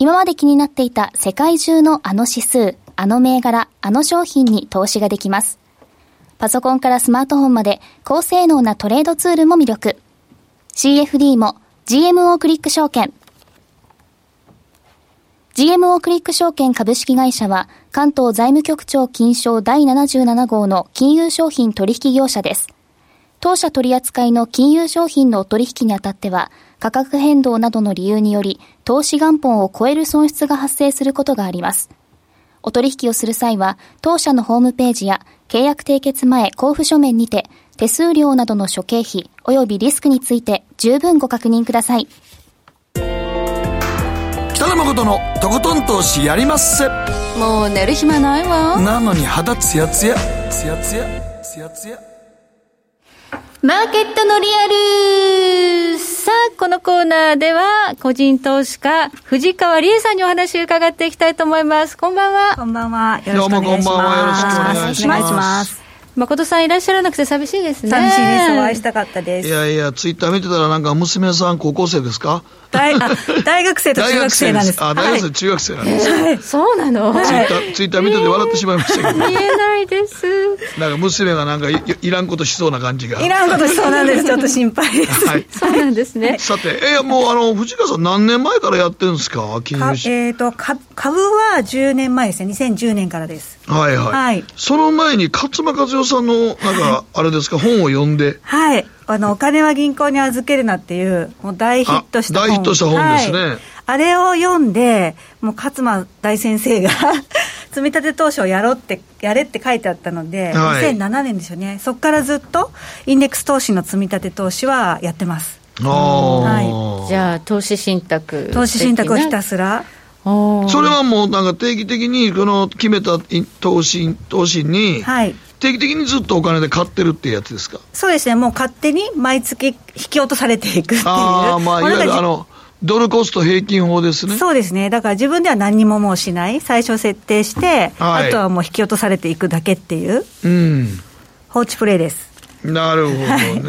今まで気になっていた世界中のあの指数、あの銘柄、あの商品に投資ができます。パソコンからスマートフォンまで高性能なトレードツールも魅力。CFD も GMO クリック証券。GMO クリック証券株式会社は関東財務局長金賞第77号の金融商品取引業者です。当社取扱いの金融商品の取引にあたっては価格変動などの理由により投資元本を超える損失が発生することがあります。お取引をする際は当社のホームページや契約締結前交付書面にて手数料などの諸経費及びリスクについて十分ご確認ください。北野誠のとことん投資やりまっせ。もう寝る暇ないわ。なのに肌ツヤツヤ。ツヤツヤ。ツヤツヤマーケットのリアルさあ、このコーナーでは、個人投資家、藤川理恵さんにお話を伺っていきたいと思います。こんばんは。こんばんは。よろしくお願いします。どうもこんばんは。よろしくお願いします。誠さんいらっしゃらなくて寂しいですね。寂しいです。お会いしたかったです。いやいや、ツイッター見てたらなんか娘さん高校生ですか？大大学生と中学生なんです。あ、大学生、中学生なんです。はい、そうなのツイッター、ツイッター見てて笑ってしまいましたけど。見えないです。なんか娘がなんかいいらんことしそうな感じが。いらんことしそうなんです。ちょっと心配です。はい。そうなんですね。さて、え、もうあの、藤川さん何年前からやってるんですか？金融市えっ、と、株は10年前ですね。2010年からです。はいはい。はい。その前に勝間和代さんの、なんか、あれですか、本を読んで。はい。あの、お金は銀行に預けるなっていう、もう大ヒットした本。大ヒットした本ですね。はい、あれを読んで、もう勝間大先生が 積み立て投資をやろうって、やれって書いてあったので、はい、2007年ですよね。そこからずっと、インデックス投資の積み立て投資はやってます。はい、じゃあ、投資信託。投資信託をひたすら。それはもうなんか定期的にこの決めた投資投資に、はい、定期的にずっとお金で買ってるっていうやつですか？そうですね、もう勝手に毎月引き落とされていくっていう。ああ、まあ、いわゆるあの、ドルコスト平均法ですね。そうですね。だから自分では何にももうしない。最初設定して、はい、あとはもう引き落とされていくだけっていう。うん。放置プレイです。なるほどね。はい、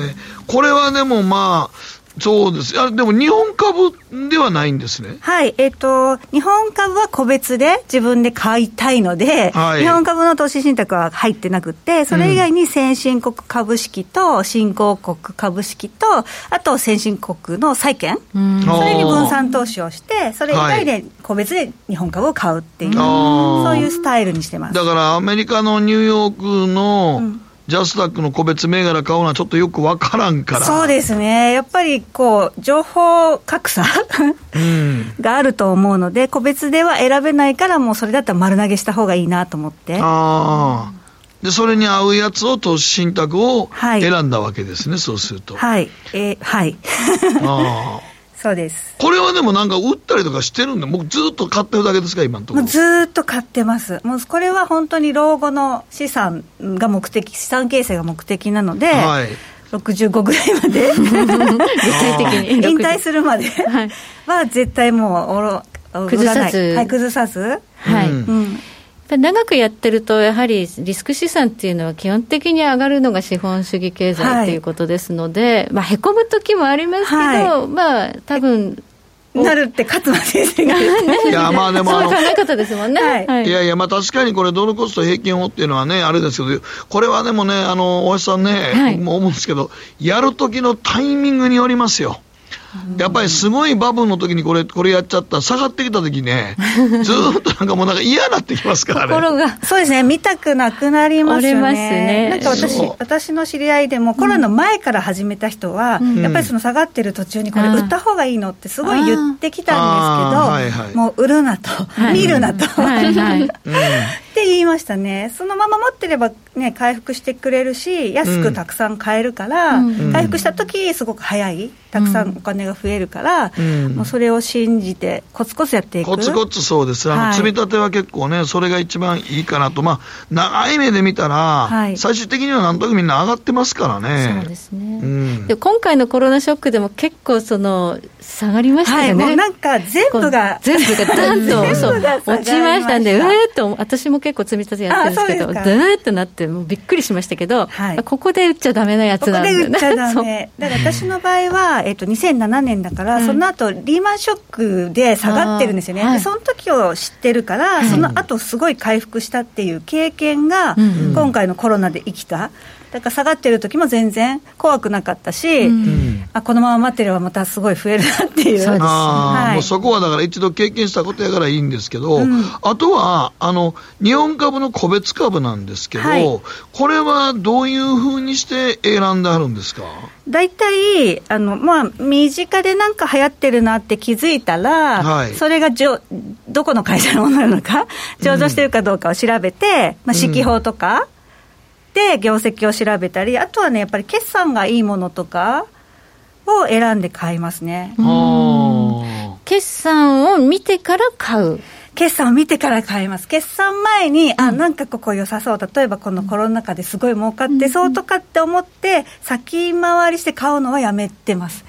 これはでもまあ、そうです。あでも日本株ではないんですね。はい。えっ、ー、と、日本株は個別で自分で買いたいので、はい、日本株の投資信託は入ってなくて、それ以外に先進国株式と新興国株式と、あと先進国の債券、それに分散投資をして、それ以外で個別で日本株を買うっていう、そういうスタイルにしてます。だからアメリカのニューヨークの、うんジャスタックの個別銘柄買うのはちょっとよく分からんから。そうですね、やっぱりこう情報格差うん、があると思うので、個別では選べないから、もうそれだったら丸投げした方がいいなと思って。あでそれに合うやつを投資信託を選んだわけですね、はい、そうすると。はい、えー、はい。あ そうです。これはでもなんか売ったりとかしてるんで、もうずっと買ってるだけですか、今のところ。ずっと買ってます、もうこれは本当に老後の資産が目的、資産形成が目的なので、はい、65ぐらいまで。具体的に引退するまでは絶対もうおろ崩さず、はい、崩さず、はい、うん長くやってると、やはりリスク資産っていうのは、基本的に上がるのが資本主義経済ということですので、はい、まあ、へこむ時もありますけど、はい、まあ多分なるって勝間先生が。いやまあでもそういう考え方ですもんね、はい、い。やいやまあ確かにこれドルコスト平均法っていうのはねあれですけどこれはでもねあの大橋さんね、はい、も思うんですけどやる時のタイミングによりますよやっぱりすごいバブルの時にこれ、これやっちゃったら、下がってきた時ね、ずっとなんかもうなんか嫌になってきますからね。心が。そうですね、見たくなくなりますよね。ますね。なんか私、私の知り合いでも、コロナの前から始めた人は、うん、やっぱりその下がってる途中にこれ売った方がいいのってすごい言ってきたんですけど、はいはい、もう売るなと、はい、見るなと。はいはい、って言いましたね、そのまま持ってれば、ね、回復してくれるし、安くたくさん買えるから、うん、回復した時すごく早い、たくさんお金が増えるから、うん、もうそれを信じて、コツコツやっていく。コツコツそうです、あの、はい、積み立ては結構ね、それが一番いいかなと、まあ、長い目で見たら、はい、最終的にはなんとなくみんな上がってますからね。そうですね、うん、で今回のコロナショックでも結構その下がりましたよね、はい、なんか全部が全部がダンと落ちましたんでうえーっと私も結構積み立てやってるんですけどダーッとなってもうびっくりしましたけど、はい、ここで売っちゃだめなやつなんで、ね、ここで売っちゃだめだから私の場合は、えっと、2007年だから、その後リーマンショックで下がってるんですよね、はい、その時を知ってるから、その後すごい回復したっていう経験が、今回のコロナで生きた。だから下がってる時も全然怖くなかったし、うん、あこのまま待ってればまたすごい増えるなっていう。そはい、もうそこはだから一度経験したことやからいいんですけど、うん、あとはあの日本株の個別株なんですけど、はい、これはどういうふうにして選んであるんですか？大体あの、まあ、身近でなんか流行ってるなって気づいたら、はい、それがじょどこの会社のものなのか、上場してるかどうかを調べて、まあ、指揮法とか、で業績を調べたり、あとはね、やっぱり決算がいいものとかを選んで買いますね。決算を見てから買う。決算を見てから買います。決算前に、あ、なんかここ良さそう。例えばこのコロナ禍ですごい儲かってそうとかって思って、先回りして買うのはやめてます。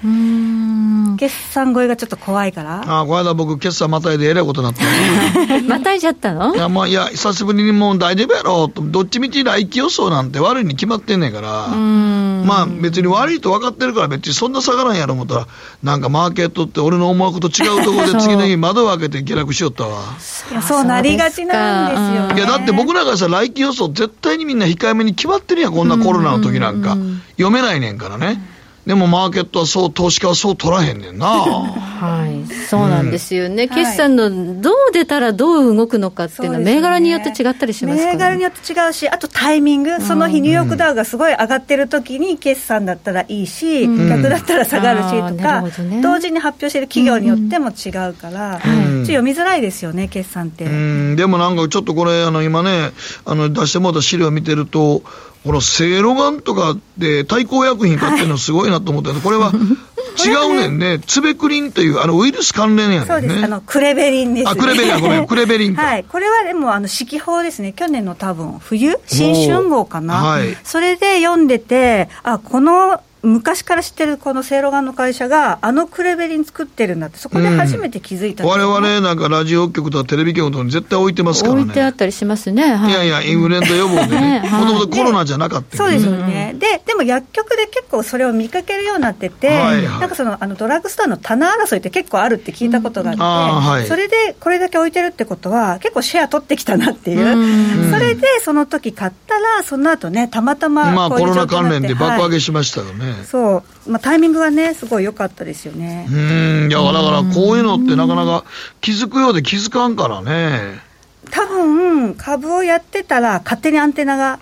決算超えがちょっと怖いから。あ、この間僕、決算またいでえらいことになった またいじゃったの？いや、まあ、いや、久しぶりにもう大丈夫やろと、どっちみち来期予想なんて悪いに決まってんねんから、まあ別に悪いと分かってるから別にそんな下がらんやろ思ったら、なんかマーケットって俺の思うこと違うところで次の日窓を開けて下落しよったわ。いやそうなりがちなんですよ、ね、いやだって僕らからさ来期予想絶対にみんな控えめに決まってるやんこんなコロナの時なんか、読めないねんからね、でもマーケットはそう、投資家はそう取らへんねんな。はい、そうなんですよね、うん、決算のどう出たらどう動くのかっていうのは、銘柄によって違ったりしますか、ね、銘柄によって違うし、あとタイミング、その日、ニューヨークダウがすごい上がってる時に、決算だったらいいし、うん、逆だったら下がるしとか、ね、同時に発表している企業によっても違うから、うん、ちょっと読みづらいですよね、決算って。でもなんかちょっとこれ、あの今ね、あの出してもらった資料を見てると、このセイロガンとかで対抗薬品買ってるのすごいなと思ったけど、これは 違うねんね、ツベクリンというあのウイルス関連やねんね。そうです、あのクレベリンです、ね、あ、クレベリン、ごめん、クレベリンはい、これはでも、あの四季報ですね、去年の多分冬、新春号かな、はい、それで読んでて、あこの昔から知ってるこのせいろがんの会社が、あのクレベリン作ってるんだって、そこで初めて気づいた、われわれなんかラジオ局とかテレビ局とかに絶対置いてますからね。置いてあったりしますね。はい、いやいや、インフルエンザ予防でね、もともとコロナじゃなかった、ね、そうですよね、で、でも薬局で結構それを見かけるようになってて、はいはい、なんかそのあのドラッグストアの棚争いって結構あるって聞いたことがあって、うん。はい、それでこれだけ置いてるってことは、結構シェア取ってきたなっていう、うそれでその時買ったら、その後ね、たまたままあコロナ関連で爆上げしましたよね。はい、そうまあ、タイミングはね、すごい良かったですよね。うん、いや、だからこういうのってなかなか気づくようで気づかんからね。多分株をやってたら、勝手にアンテナが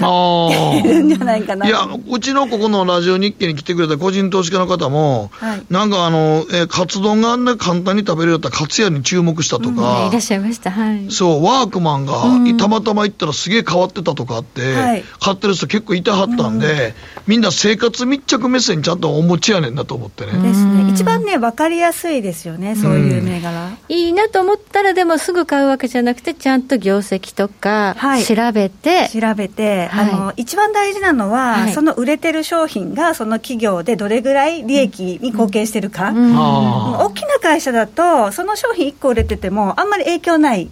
あるんじゃないかな。いや、うちのここのラジオ日経に来てくれた個人投資家の方も、はい、なんかあの、えー、カツ丼があんな簡単に食べれるよったら、カツ屋に注目したとか、うん、いらっしゃいました、はい。そう、ワークマンが、たまたま行ったらすげえ変わってたとかって、はい、買ってる人結構いたはったんで、うん、みんな生活密着目線ちゃんとお持ちやねんなと思ってね。ですね。一番ね、分かりやすいですよね、そういう銘柄。いいなと思ったら、でもすぐ買うわけじゃなくて、ちゃんと業績とか、調べて、調べて、あの、一番大事なのは、はい、その売れてる商品がその企業でどれぐらい利益に貢献してるか、うん。うん、大きな会社だと、その商品1個売れてても、あんまり影響ない、業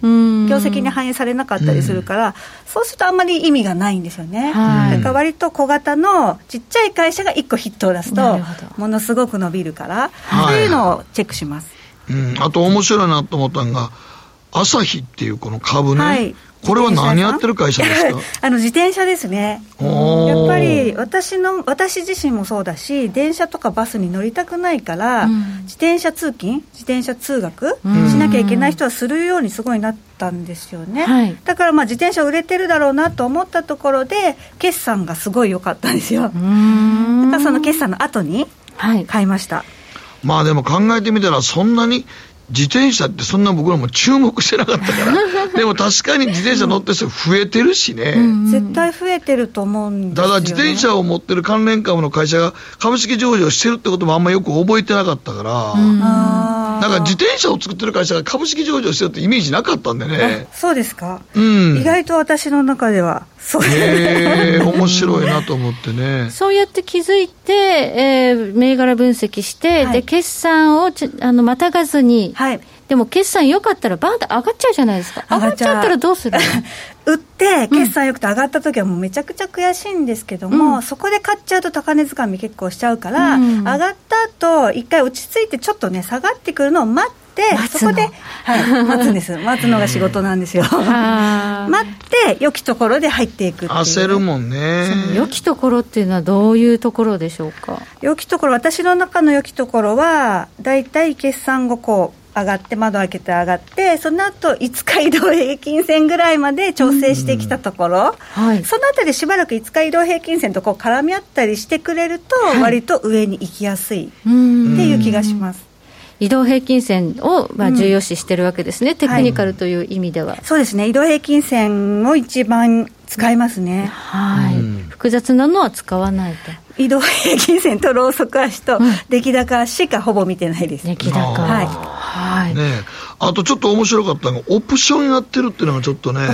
績に反映されなかったりするから、そうするとあんまり意味がないんですよね。だから割と小型のちっちゃい会社が1個ヒットを出すと、ものすごく伸びるから、そういうのをチェックします。うん、あと面白いなと思ったのが、朝日っていうこの株ね、はい、これは何やってる会社ですか？あの自転車ですね。やっぱり私の、私自身もそうだし、電車とかバスに乗りたくないから、うん、自転車通勤、自転車通学、しなきゃいけない人はするようにすごいなったんですよね。はい、だからまあ自転車売れてるだろうなと思ったところで、決算がすごい良かったんですよ。だからその決算の後に買いました。はい、まあでも考えてみたら、そんなに自転車ってそんな僕らも注目してなかったから。でも確かに自転車乗ってる人増えてるしね、絶対増えてると思うんですよ、ね、ただ自転車を持ってる関連株の会社が株式上場してるってこともあんまよく覚えてなかったから、うん、なんか自転車を作ってる会社が株式上場してるってイメージなかったんでね。そうですか、うん、意外と私の中ではそう。へえ面白いなと思ってね。そうやって気づいて、えー、銘柄分析して、はい、で決算をちあのまたがずに、はい、でも決算良かったらバンと上がっちゃうじゃないですか。上がっちゃったらどうする 売って決算良くて上がった時はもうめちゃくちゃ悔しいんですけども、うん、そこで買っちゃうと高値掴み結構しちゃうから、うん、上がった後一回落ち着いてちょっとね下がってくるのを待ってそこで、はい、待つんです、待つのが仕事なんですよ。待って、良きところで入っていく焦るもんね。良きところっていうのは、どういうところでしょうか？良きところ、私の中の良きところは、大体決算後こう、上がって窓開けて上がってその後5日移動平均線ぐらいまで調整してきたところ、はい、そのあたりしばらく5日移動平均線とこう絡み合ったりしてくれると、割と上に行きやすいっていう気がします。移動平均線をまあ重要視してるわけですね、うん、テクニカルという意味では、はい、そうですね、移動平均線を一番使いますね。はい、うん、複雑なのは使わないと。移動平均線とローソク足と出来高足しかほぼ見てないです。出来高。はい。はい。ねあとちょっと面白かったのが、オプションやってるっていうのがちょっとね。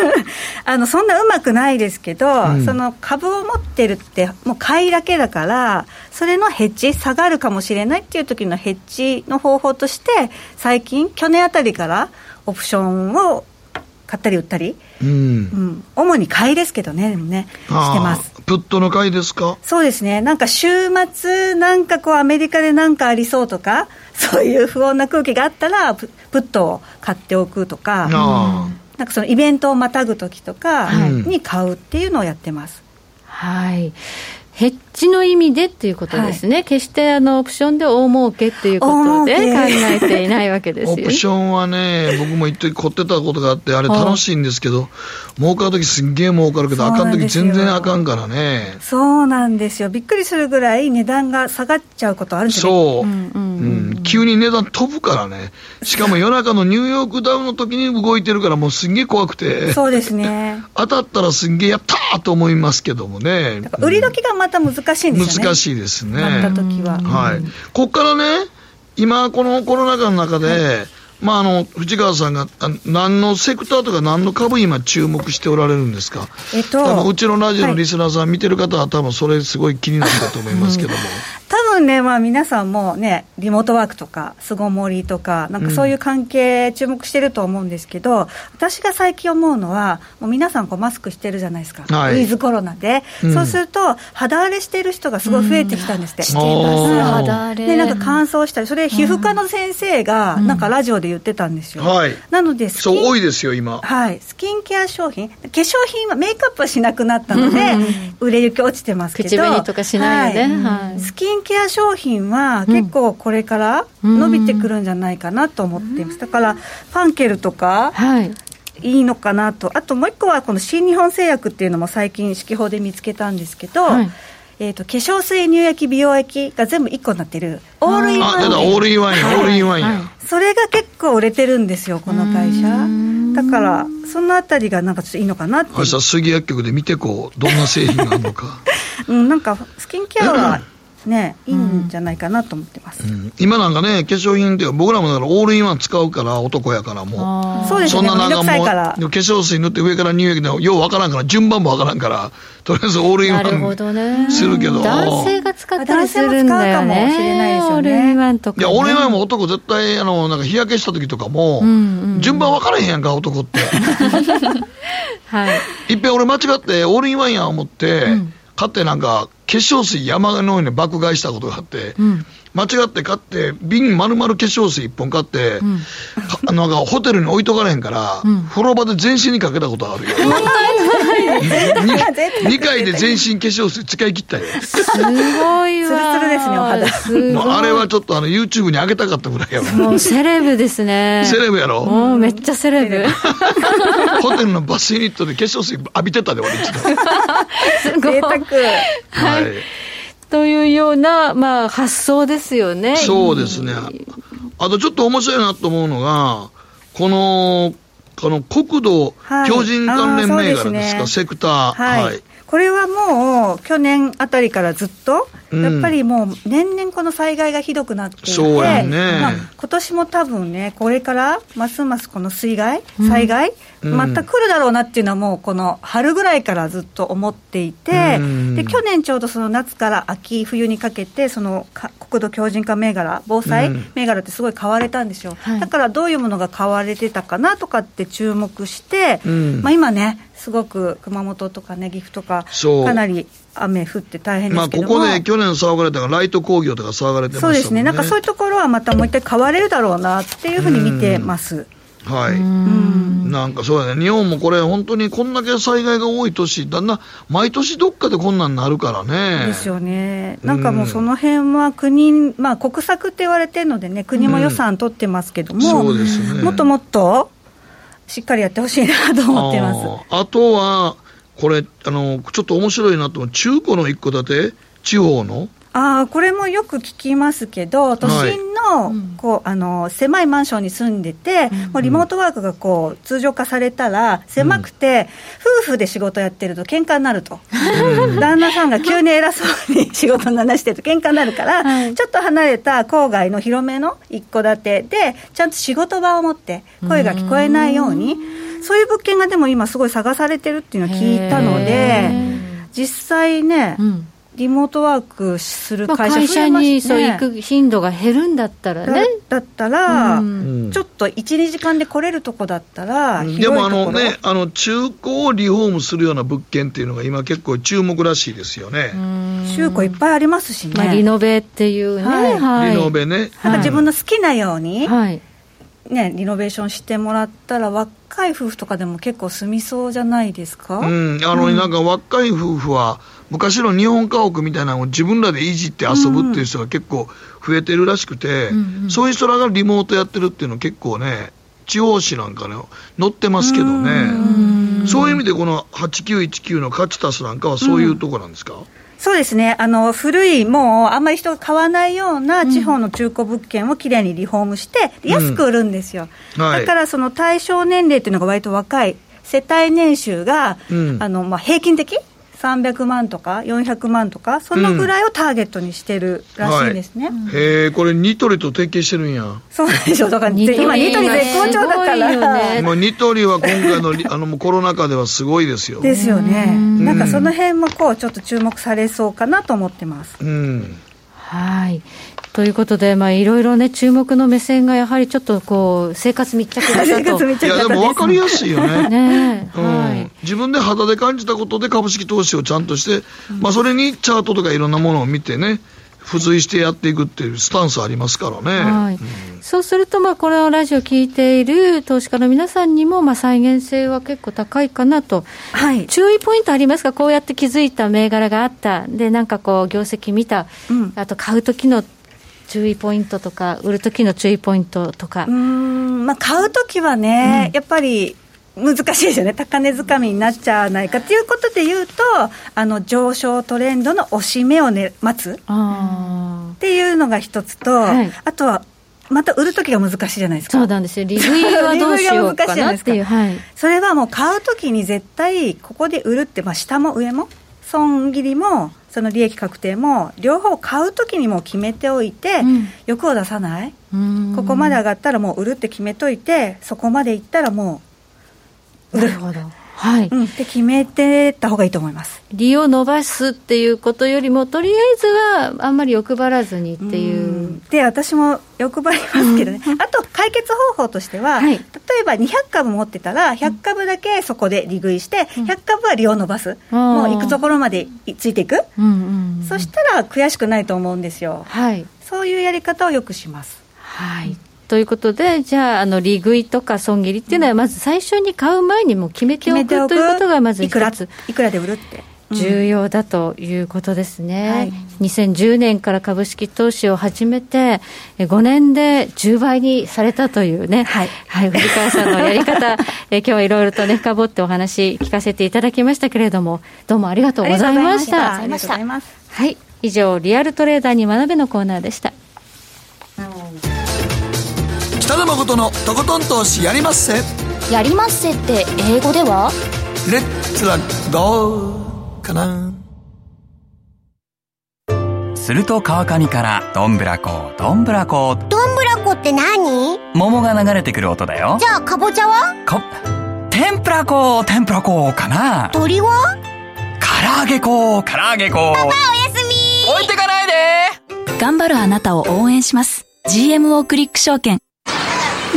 あの、そんなうまくないですけど、うん、その株を持ってるって、もう買いだけだから、それのヘッジ、下がるかもしれないっていう時のヘッジの方法として、最近、去年あたりからオプションを買ったり売ったり、うん、うん、主に買いですけどね、でもね、してます。プットの買いですか？そうですね、なんか週末、なんかこう、アメリカでなんかありそうとか、そういう不穏な空気があったら、プットを買っておくとか、うん、なんかそのイベントをまたぐ時とかに買うっていうのをやってます。はいヘッジの意味でっていうことですね、はい、決してあのオプションで大儲けっていうことで考えていないわけですよ。オプションはね、僕も一時凝ってたことがあって、あれ 楽しいんですけど、儲かるときすんげえ儲かるけど、あかんとき全然あかんからね。そうなんですよ、びっくりするぐらい値段が下がっちゃうことあるんですよそう、うん、うん、急に値段飛ぶからね、しかも夜中のニューヨークダウンの時に動いてるから、もうすんげえ怖くて、そうですね。当たったらすんげえやったーと思いますけどもね。売り時がまた難しいんですよね。難しいですね。なった時は。はい。ここからね、今このコロナ禍の中で、はいまあ、あの藤川さんが何のセクターとか何の株今注目しておられるんですか、えっと、多分うちのラジオのリスナーさん見てる方は多分それすごい気になったと思いますけども、多分ね、まあ、皆さんもねリモートワークとか巣ごもりとかなんかそういう関係注目してると思うんですけど、うん、私が最近思うのはもう皆さんこうマスクしてるじゃないですか、はい、ウィズコロナで、うん、そうすると肌荒れしてる人がすごい増えてきたんですって、うん、してます肌荒れでなんか乾燥したりそれ皮膚科の先生がなんかラジオで言ってたんですよ、はい、なのでそう多いですよ今。はい。スキンケア商品。化粧品はメイクアップはしなくなったので、売れ行き落ちてますけど。口紅とかしないので、はい、スキンケア商品は結構これから伸びてくるんじゃないかなと思っています、だからファンケルとか、はい、いいのかなと、あともう一個はこの新日本製薬っていうのも最近、四季報で見つけたんですけど、はい。えーと、化粧水、乳液、美容液が全部1個になってる、オールインワン。あ、オールインワンや、オールインワンや。それが結構売れてるんですよ、この会社。だから、そのあたりがなんかちょっといいのかなって。明日、スギ薬局で見てこう、どんな製品があるのか。うん、なんか、スキンケアは ね、いいんじゃないかなと思ってます、うん、今なんかね、化粧品っていう僕らもだからオールインワン使うから、男やからもう、そうですね、そんななんかもう、化粧水塗って上から乳液で、ようわからんから、順番もわからんから、とりあえずオールインワンするけど、男性が使ったりするんだよね、もしれないですよね、オールインワンとか、ね、いや、オールインワンも男、絶対あのなんか日焼けした時とかも、順番分からへんやんか、男って。はい、いっぺん俺、間違って、オールインワンや思って、うん買ってなんか、化粧水山のように爆買いしたことがあって、うん、間違って買って、瓶丸々化粧水1本買って、うん、なんかホテルに置いとかれへんから、うん、風呂場で全身にかけたことあるよ。2回で全身化粧水使い切ったよ。すごいわ。ツルですね、お肌。あれはちょっとあの YouTube に上げたかったぐらいやもうセレブですね。セレブやろもうめっちゃセレブ。ホテルのバスユニットで化粧水浴びてたで、俺一度。すごい。贅沢。はい。というような、まあ、発想ですよね。そうですね。あとちょっと面白いなと思うのが、この、この国土強靭関連銘柄ですか、はい、セクター。はい、はいこれはもう去年あたりからずっと、やっぱりもう年々この災害がひどくなっていて、そうやね。まあ、今年も多分ね、これからますますこの水害、災害、うん、また来るだろうなっていうのは、もうこの春ぐらいからずっと思っていて、うん、で去年ちょうどその夏から秋、冬にかけて、その国土強靭化銘柄、防災銘柄ってすごい買われたんですよ、だからどういうものが買われてたかなとかって注目して、まあ、今ね、すごく熊本とかね、岐阜とか、かなり雨降って大変ですけどまあ、ここで去年騒がれたが、ライト工業とか騒がれてました、ね、そうですね、なんかそういうところはまたもう一回買われるだろうなっていうふうに見てます。はい、ん。なんかそうだね、日本もこれ、本当にこんだけ災害が多い年、だんだん毎年どっかでこんなんなるからね。ですよね、なんかもうその辺は国、まあ、国策って言われてるのでね、国も予算取ってますけども、そうですね、もっともっとしっかりやってほしいなと思ってます。あとは、これあの、ちょっと面白いなと思う、中古の一戸建て、地方の？あこれもよく聞きますけど、都心の,、こうあの狭いマンションに住んでて、もうリモートワークがこう通常化されたら、狭くて、夫婦で仕事やってると喧嘩になると、旦那さんが急に偉そうに仕事の話してると喧嘩になるから、ちょっと離れた郊外の広めの一戸建てで、ちゃんと仕事場を持って、声が聞こえないように、そういう物件がでも今、すごい探されてるっていうのを聞いたので、実際ね、うんリモートワークする会社、ね、会社にそう行く頻度が減るんだったらね。だったら、うん、ちょっと1、2時間で来れるとこだったら、でもあのね、あの中古をリフォームするような物件っていうのが今結構注目らしいですよね。中古いっぱいありますしね。まあ、リノベっていうね。はいはい、リノベね。なんか自分の好きなように、はいね、リノベーションしてもらったら、若い夫婦とかでも結構住みそうじゃないですか、うん、あの、なんか若い夫婦は、昔の日本家屋みたいなのを自分らでいじって遊ぶっていう人が結構増えてるらしくて、うんうん、そういう人らがリモートやってるっていうの結構ね、地方紙なんかね、載ってますけどね、そういう意味でこの8919のカチタスなんかはそういうとこなんですか、うん。そうですね、あの古い、もうあんまり人が買わないような地方の中古物件をきれいにリフォームして、安く売るんですよ、うんはい、だからその対象年齢っていうのが割と若い、世帯年収が、うん、あのまあ、平均的300万とか400万とか、そのぐらいをターゲットにしてるらしいんですね、うん。はい、へえ、これ、ニトリと提携してるんや。そうでしょ、だから今、ニトリ絶好調だから、ね、もうニトリは今回の あのコロナ禍ではすごいですよ。ですよね、ん。なんかその辺もこうちょっと注目されそうかなと思ってます。うんはい。ということで、まあ、いろいろね、注目の目線がやはりちょっとこう、生活密着型と。いや、でも分かりやすいよね。ね。うん、はい、自分で肌で感じたことで株式投資をちゃんとして、うん、まあ、それにチャートとかいろんなものを見てね、付随してやっていくっていうスタンスありますからね。はい、うん、そうすると、まあ、このラジオ聞いている投資家の皆さんにも、まあ、再現性は結構高いかなと。はい。注意ポイントありますか？こうやって気づいた銘柄があった。で、なんかこう、業績見た。うん、あと、買う時の注意ポイントとか、売るときの注意ポイントとか。うん、まあ、買うときはね、うん、やっぱり、難しいですよね、高値掴みになっちゃわないかということでいうと、あの上昇トレンドの押し目を、ね、待つ。っていうのが一つと、はい、あとはまた売るときが難しいじゃないですか。そうなんですよ。利食いは どうしようかなっていう。はい、それはもう買うときに絶対ここで売るって、まあ下も上も、損切りもその利益確定も両方買うときにも決めておいて、うん、欲を出さない。ここまで上がったらもう売るって決めといてそこまでいったらもうなるほど。はい、うん、って決めてた方がいいと思います。利を伸ばすっていうことよりもとりあえずはあんまり欲張らずにっていう。で私も欲張りますけどね、うん、あと解決方法としては、はい、例えば200株持ってたら100株だけそこで利食いして100株は利を伸ばす、うん、もう行くところまでついていく、うんうんうん、そしたら悔しくないと思うんですよ、はい、そういうやり方をよくします。はいということで、じゃあ、あの利食いとか損切りっていうのは、まず最初に買う前にも決めておくということが、まず一つ。いくらで売るって。重要だということですね、はい、2010年から株式投資を始めて、5年で10倍にされたというね、はい、はい、藤川さんのやり方、え今日はいろいろとね、深掘ってお話聞かせていただきましたけれども、どうもありがとうございました。ありがとうございます。はい、以上、リアルトレーダーに学べのコーナーでした。北野誠のとことん投資やりまっせ。やりまっせって英語では？レッツラゴーかな。すると川上からどんぶらこどんぶらこどんぶらこって何？桃が流れてくる音だよ。じゃあかぼちゃは？こ天ぷらこ天ぷらこかな。鳥は？唐揚げこ唐揚げこパパおやすみ。置いてかないで。頑張るあなたを応援します。GMO クリック証券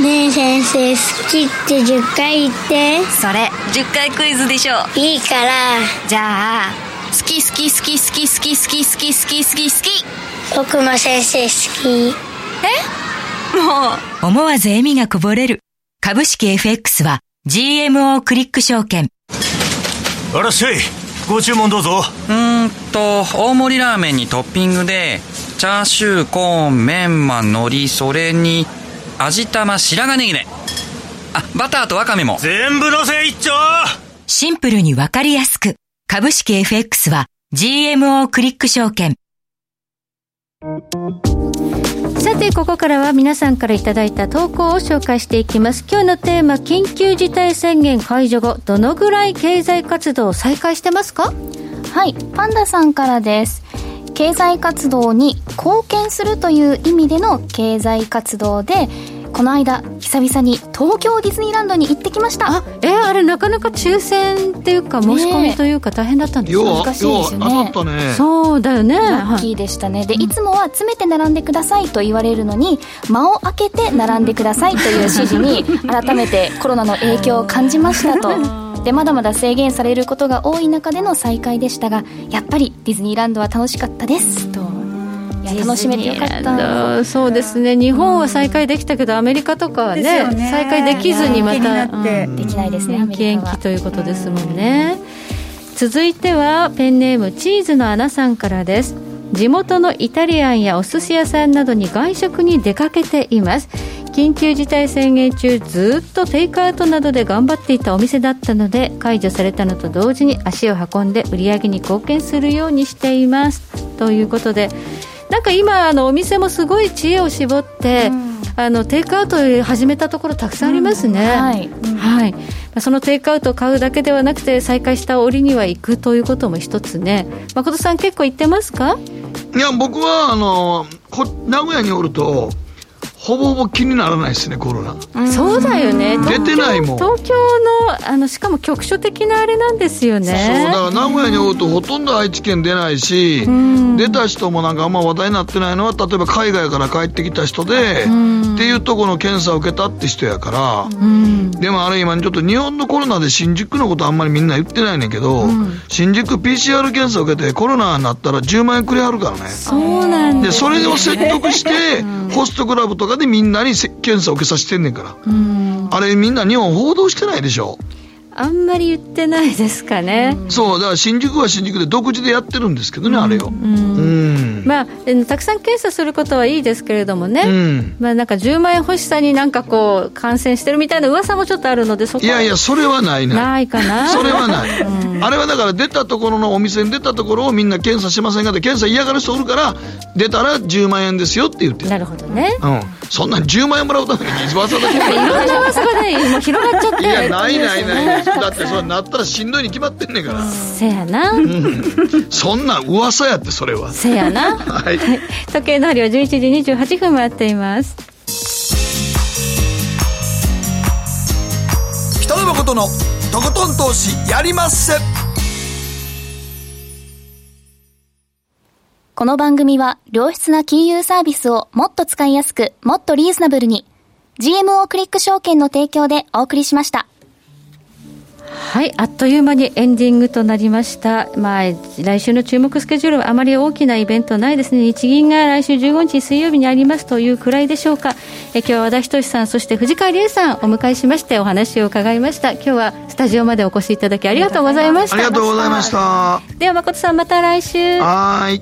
ねえ先生好きって10回言って。それ10回クイズでしょいいから。じゃあ好き好き好き好き好き好き好き好き好き好き僕も先生好き。え？もう。思わず笑みがこぼれる。株式 FX は GMO クリック証券。あらっしゃいご注文どうぞ。うーんと大盛りラーメンにトッピングでチャーシューコーンメンマ海苔それに味玉白髪ネギね。あバターとワカメも。全部のせ一丁。シンプルにわかりやすく。株式 FX は GMO クリック証券。さて、ここからは皆さんからいただいた投稿を紹介していきます。今日のテーマ、緊急事態宣言解除後、どのぐらい経済活動を再開してますか？はい、パンダさんからです。経済活動に貢献するという意味での経済活動で、この間久々に東京ディズニーランドに行ってきました。あえー、あれなかなか抽選っていうか申し込みというか大変だったんですよ難しいですよね。そうだよね。ラッキーでしたね。でいつもは詰めて並んでくださいと言われるのに間を空けて並んでくださいという指示に 改めてコロナの影響を感じましたとでまだまだ制限されることが多い中での再開でしたがやっぱりディズニーランドは楽しかったです。と。楽しめてよかった。そうですね。日本は再開できたけどアメリカとかはね、ね、再開できずにまた、うん、できないですね延期ということですもんね、続いてはペンネームチーズのアナさんからです地元のイタリアンやお寿司屋さんなどに外食に出かけています。緊急事態宣言中ずっとテイクアウトなどで頑張っていたお店だったので解除されたのと同時に足を運んで売り上げに貢献するようにしています。ということでなんか今あのお店もすごい知恵を絞って、うん、あのテイクアウト始めたところたくさんありますね、うん、はい、はい、そのテイクアウトを買うだけではなくて再開した折には行くということも一つね。誠さん結構行ってますか？いや僕はあの名古屋におるとほぼほぼ気にならないですね、コロナ。うん、そうだよね。出てないもん。東京の、あの、しかも局所的なあれなんですよね。そう、だから名古屋におるとほとんど愛知県出ないし、うん、出た人もなんかあんま話題になってないのは、例えば海外から帰ってきた人で、うん、っていうところの検査を受けたって人やから、でもあれ今ちょっと日本のコロナで新宿のことあんまりみんな言ってないねんけど、新宿 PCR 検査を受けてコロナになったら10万円くれはるからね。そうなんで、それを説得して、ホストクラブとかでみんなに検査を受けさせてんねんから。あれみんな日本報道してないでしょ。あんまり言ってないですかね。そう、だから新宿は新宿で独自でやってるんですけどね、あれを。うん。まあ、たくさん検査することはいいですけれどもね。うん。まあなんか10万円欲しさになんかこう、感染してるみたいな噂もちょっとあるので、そこいやいや、それはないな。ないかな。それはない。あれはだから出たところのお店に出たところをみんな検査しませんかって、検査嫌がる人おるから、出たら10万円ですよって言ってなるほどね。うん。そんな10万円もらうためにわざわざいろんな噂がね、広がっちゃって。いや、ないないない。だってそれなったらしんどいに決まってんねんから。せやな。うん。そんな噂やって、それは。せやな。はい。時計の針は11時28分回っています。北野誠のとことん投資やりまっせ。この番組は良質な金融サービスをもっと使いやすく、もっとリーズナブルに GMO クリック証券の提供でお送りしました。はい、あっという間にエンディングとなりました。まあ、来週の注目スケジュールはあまり大きなイベントないですね。日銀が来週15日水曜日にありますというくらいでしょうか。え今日は和田仁さん、そして藤川理恵さんお迎えしましてお話を伺いました。今日はスタジオまでお越しいただきありがとうございました。ありがとうございました。では誠さんまた来週。はい。